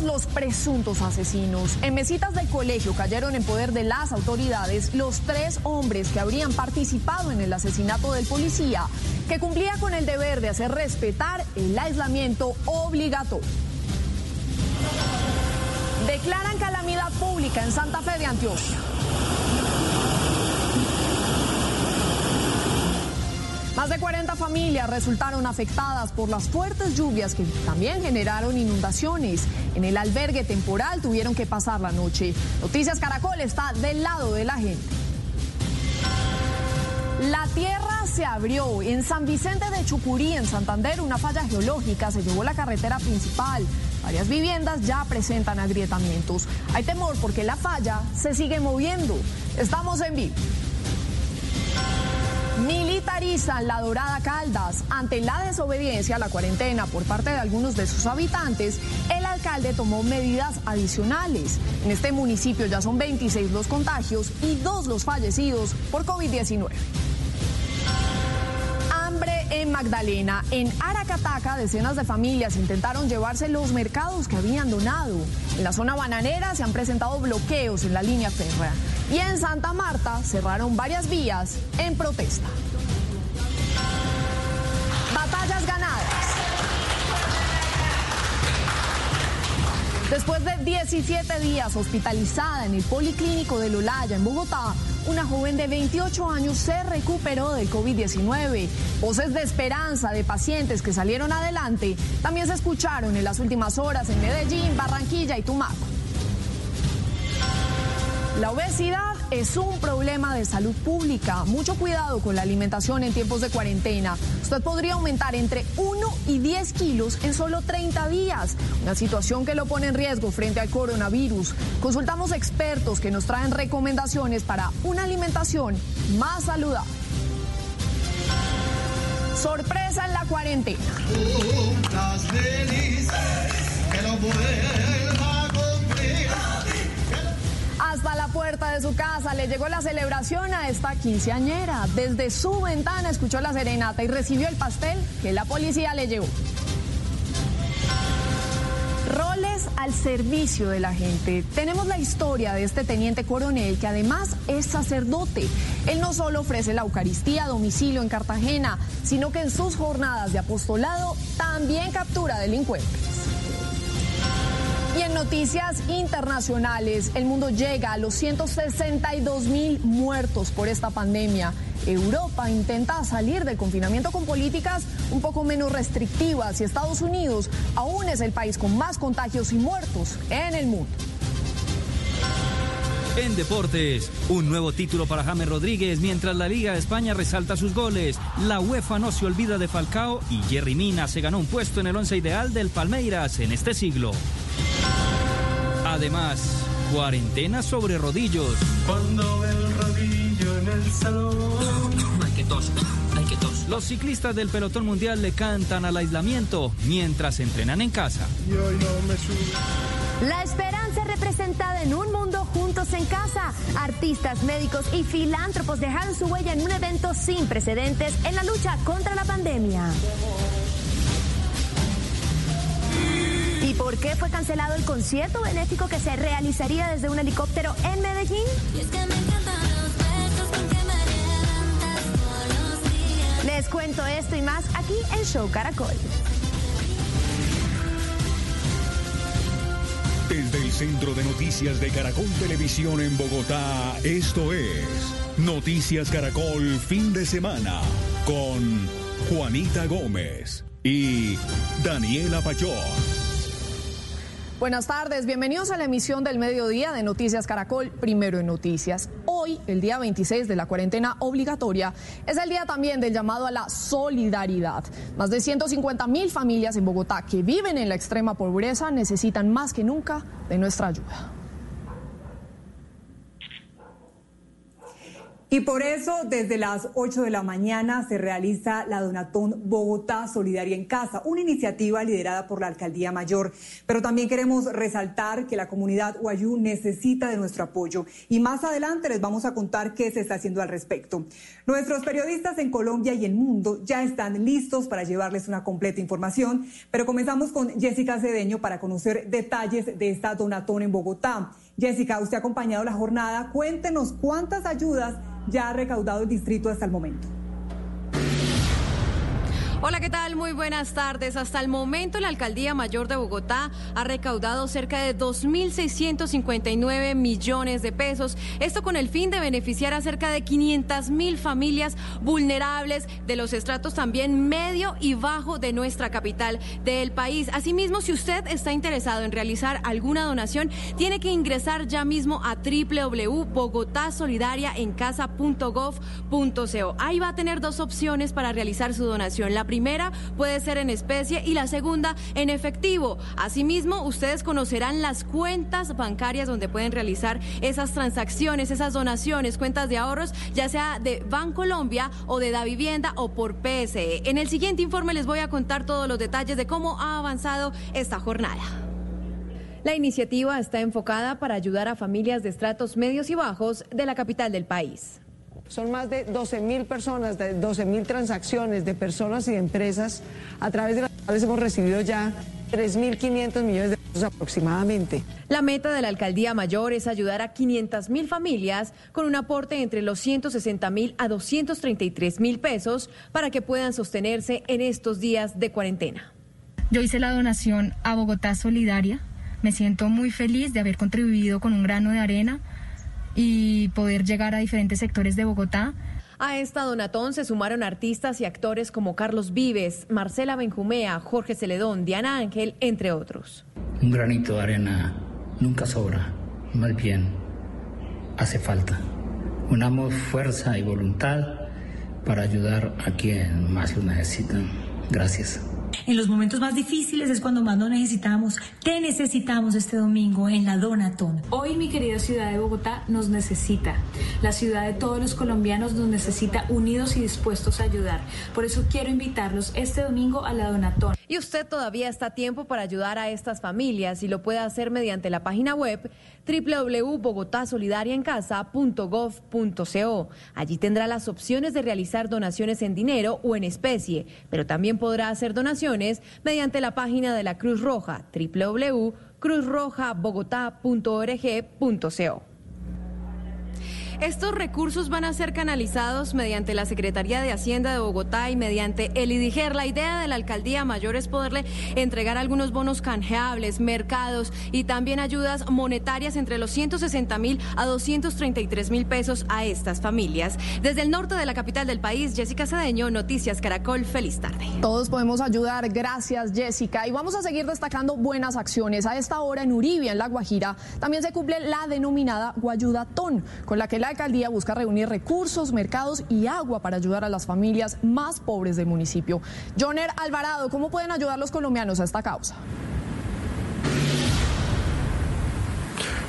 Los presuntos asesinos. En mesitas del colegio cayeron en poder de las autoridades los tres hombres que habrían participado en el asesinato del policía, que cumplía con el deber de hacer respetar el aislamiento obligatorio. Declaran calamidad pública en Santa Fe de Antioquia. Más de 40 familias resultaron afectadas por las fuertes lluvias que también generaron inundaciones. En el albergue temporal tuvieron que pasar la noche. Noticias Caracol está del lado de la gente. La tierra se abrió en San Vicente de Chucurí, en Santander, una falla geológica se llevó la carretera principal. Varias viviendas ya presentan agrietamientos. Hay temor porque la falla se sigue moviendo. Estamos en vivo. Militarizan la Dorada Caldas. Ante la desobediencia a la cuarentena por parte de algunos de sus habitantes, el alcalde tomó medidas adicionales. En este municipio ya son 26 los contagios y dos los fallecidos por COVID-19 hambre en Magdalena. En Aracataca, decenas de familias intentaron llevarse los mercados que habían donado. En la zona bananera se han presentado bloqueos en la línea férrea. Y en Santa Marta cerraron varias vías en protesta. Después de 17 días hospitalizada en el Policlínico de Lolaya, en Bogotá, una joven de 28 años se recuperó del COVID-19. Voces de esperanza de pacientes que salieron adelante también se escucharon en las últimas horas en Medellín, Barranquilla y Tumaco. La obesidad es un problema de salud pública. Mucho cuidado con la alimentación en tiempos de cuarentena. Usted podría aumentar entre 1 y 10 kilos en solo 30 días, una situación que lo pone en riesgo frente al coronavirus. Consultamos expertos que nos traen recomendaciones para una alimentación más saludable. Sorpresa en la cuarentena. Puerta de su casa le llegó la celebración a esta quinceañera. Desde su ventana escuchó la serenata y recibió el pastel que la policía le llevó. Roles al servicio de la gente. Tenemos la historia de este teniente coronel que además es sacerdote. Él no solo ofrece la Eucaristía a domicilio en Cartagena, sino que en sus jornadas de apostolado también captura delincuentes. En noticias internacionales, el mundo llega a los 162 mil muertos por esta pandemia. Europa intenta salir del confinamiento con políticas un poco menos restrictivas y Estados Unidos aún es el país con más contagios y muertos en el mundo. En deportes, un nuevo título para James Rodríguez mientras la Liga de España resalta sus goles. La UEFA no se olvida de Falcao y Jerry Mina se ganó un puesto en el once ideal del Palmeiras en este siglo. Además, cuarentena sobre rodillos. Cuando el rodillo en el salón. Hay que tos, hay que tos. Los ciclistas del pelotón mundial le cantan al aislamiento mientras entrenan en casa. Y hoy no me subo. La esperanza representada en un mundo juntos en casa. Artistas, médicos y filántropos dejaron su huella en un evento sin precedentes en la lucha contra la pandemia. Por qué fue cancelado el concierto benéfico que se realizaría desde un helicóptero en Medellín? Les cuento esto y más aquí en Show Caracol. Desde el Centro de Noticias de Caracol Televisión en Bogotá, esto es Noticias Caracol Fin de Semana con Juanita Gómez y Daniela Pachón. Buenas tardes, bienvenidos a la emisión del mediodía de Noticias Caracol, primero en Noticias. Hoy, el día 26 de la cuarentena obligatoria, es el día también del llamado a la solidaridad. Más de 150 mil familias en Bogotá que viven en la extrema pobreza necesitan más que nunca de nuestra ayuda. Y por eso, desde las 8 de la mañana se realiza la Donatón Bogotá Solidaria en Casa, una iniciativa liderada por la Alcaldía Mayor. Pero también queremos resaltar que la comunidad Guayú necesita de nuestro apoyo. Y más adelante les vamos a contar qué se está haciendo al respecto. Nuestros periodistas en Colombia y el mundo ya están listos para llevarles una completa información. Pero comenzamos con Jessica Cedeño para conocer detalles de esta Donatón en Bogotá. Jessica, usted ha acompañado la jornada. Cuéntenos cuántas ayudas ya ha recaudado el distrito hasta el momento. Hola, ¿qué tal? Muy buenas tardes. Hasta el momento, la Alcaldía Mayor de Bogotá ha recaudado cerca de 2.659 millones de pesos. Esto con el fin de beneficiar a cerca de 500 mil familias vulnerables de los estratos también medio y bajo de nuestra capital del país. Asimismo, si usted está interesado en realizar alguna donación, tiene que ingresar ya mismo a www.bogotasolidariaencasa.gov.co. Ahí va a tener dos opciones para realizar su donación. Primera puede ser en especie y la segunda en efectivo. Asimismo, ustedes conocerán las cuentas bancarias donde pueden realizar esas transacciones, esas donaciones, cuentas de ahorros, ya sea de Bancolombia o de Da Vivienda o por PSE. En el siguiente informe les voy a contar todos los detalles de cómo ha avanzado esta jornada. La iniciativa está enfocada para ayudar a familias de estratos medios y bajos de la capital del país. Son más de 12 mil personas, de 12 mil transacciones de personas y de empresas a través de las cuales hemos recibido ya 3.500 millones de pesos aproximadamente. La meta de la alcaldía mayor es ayudar a 500 mil familias con un aporte entre los 160 mil a 233 mil pesos para que puedan sostenerse en estos días de cuarentena. Yo hice la donación a Bogotá Solidaria. Me siento muy feliz de haber contribuido con un grano de arena y poder llegar a diferentes sectores de Bogotá. A esta donatón se sumaron artistas y actores como Carlos Vives, Marcela Benjumea, Jorge Celedón, Diana Ángel, entre otros. Un granito de arena nunca sobra, más bien hace falta. Unamos fuerza y voluntad para ayudar a quien más lo necesitan. Gracias. En los momentos más difíciles es cuando más lo necesitamos. Te necesitamos este domingo en la Donatón. Hoy mi querida ciudad de Bogotá nos necesita. La ciudad de todos los colombianos nos necesita unidos y dispuestos a ayudar. Por eso quiero invitarlos este domingo a la Donatón. Y usted todavía está a tiempo para ayudar a estas familias y lo puede hacer mediante la página web www.bogotasolidariaencasa.gov.co. Allí tendrá las opciones de realizar donaciones en dinero o en especie, pero también podrá hacer donaciones mediante la página de la Cruz Roja www.cruzrojabogotá.org.co. Estos recursos van a ser canalizados mediante la Secretaría de Hacienda de Bogotá y mediante el IDIGER. La idea de la alcaldía mayor es poderle entregar algunos bonos canjeables, mercados y también ayudas monetarias entre los 160 mil a 233 mil pesos a estas familias. Desde el norte de la capital del país, Jessica Cedeño, Noticias Caracol, feliz tarde. Todos podemos ayudar, gracias Jessica. Y vamos a seguir destacando buenas acciones. A esta hora en Uribia, en La Guajira, también se cumple la denominada Guayudatón, con la que la alcaldía busca reunir recursos, mercados y agua para ayudar a las familias más pobres del municipio. Joner Alvarado, ¿cómo pueden ayudar los colombianos a esta causa?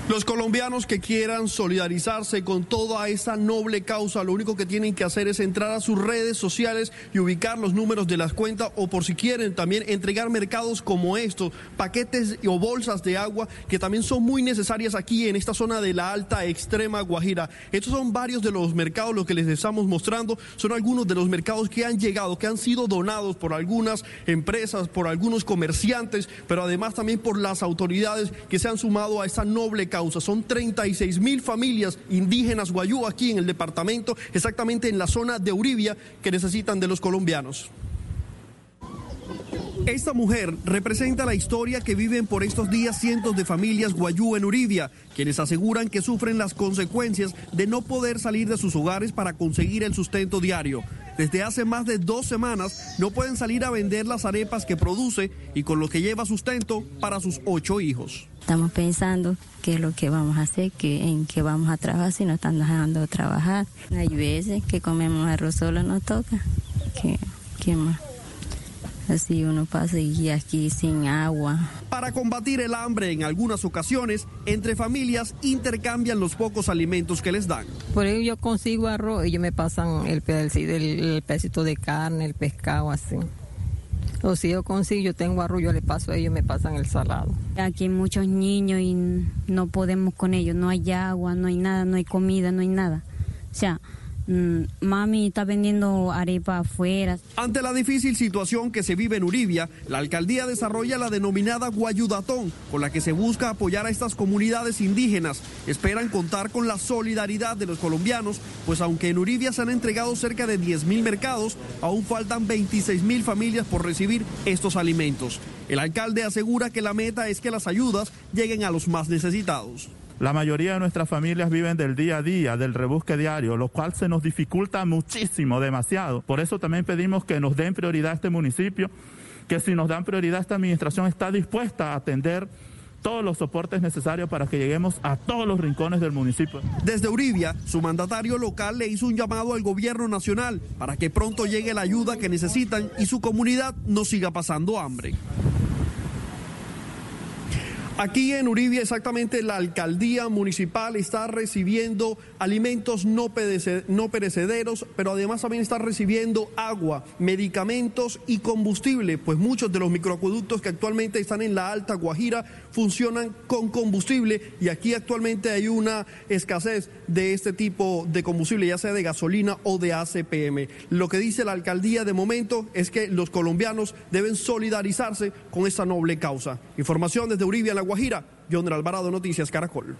Los colombianos que quieran solidarizarse con toda esa noble causa, lo único que tienen que hacer es entrar a sus redes sociales y ubicar los números de las cuentas o por si quieren también entregar mercados como estos, paquetes o bolsas de agua que también son muy necesarias aquí en esta zona de la alta extrema Guajira. Estos son varios de los mercados, los que les estamos mostrando, son algunos de los mercados que han llegado, que han sido donados por algunas empresas, por algunos comerciantes, pero además también por las autoridades que se han sumado a esa noble causa. Son 36 mil familias indígenas guayú aquí en el departamento, exactamente en la zona de Uribia, que necesitan de los colombianos. Esta mujer representa la historia que viven por estos días cientos de familias guayú en Uribia, quienes aseguran que sufren las consecuencias de no poder salir de sus hogares para conseguir el sustento diario. Desde hace más de dos semanas no pueden salir a vender las arepas que produce y con lo que lleva sustento para sus ocho hijos. Estamos pensando qué es lo que vamos a hacer, que, en qué vamos a trabajar, si nos están dejando trabajar. Hay veces que comemos arroz solo, nos toca. ¿Qué, qué más? Así uno pasa y aquí sin agua. Para combatir el hambre en algunas ocasiones, entre familias intercambian los pocos alimentos que les dan. Por ello yo consigo arroz y ellos me pasan el pedacito, el, el pedacito de carne, el pescado así. O si yo consigo, yo tengo arroz, yo le paso a ellos, me pasan el salado. Aquí hay muchos niños y no podemos con ellos, no hay agua, no hay nada, no hay comida, no hay nada. O sea, mami está vendiendo arepa afuera. Ante la difícil situación que se vive en Uribia, la alcaldía desarrolla la denominada Guayudatón, con la que se busca apoyar a estas comunidades indígenas. Esperan contar con la solidaridad de los colombianos, pues aunque en Uribia se han entregado cerca de 10 mil mercados, aún faltan 26 mil familias por recibir estos alimentos. El alcalde asegura que la meta es que las ayudas lleguen a los más necesitados. La mayoría de nuestras familias viven del día a día, del rebusque diario, lo cual se nos dificulta muchísimo, demasiado. Por eso también pedimos que nos den prioridad a este municipio, que si nos dan prioridad esta administración está dispuesta a atender todos los soportes necesarios para que lleguemos a todos los rincones del municipio. Desde Uribia, su mandatario local le hizo un llamado al gobierno nacional para que pronto llegue la ayuda que necesitan y su comunidad no siga pasando hambre. Aquí en Uribia exactamente la alcaldía municipal está recibiendo alimentos no, perece- no perecederos, pero además también está recibiendo agua, medicamentos y combustible, pues muchos de los microacueductos que actualmente están en la Alta Guajira funcionan con combustible y aquí actualmente hay una escasez de este tipo de combustible, ya sea de gasolina o de ACPM. Lo que dice la alcaldía de momento es que los colombianos deben solidarizarse con esta noble causa. Información desde Uribia, La Guajira, John Alvarado, Noticias Caracol.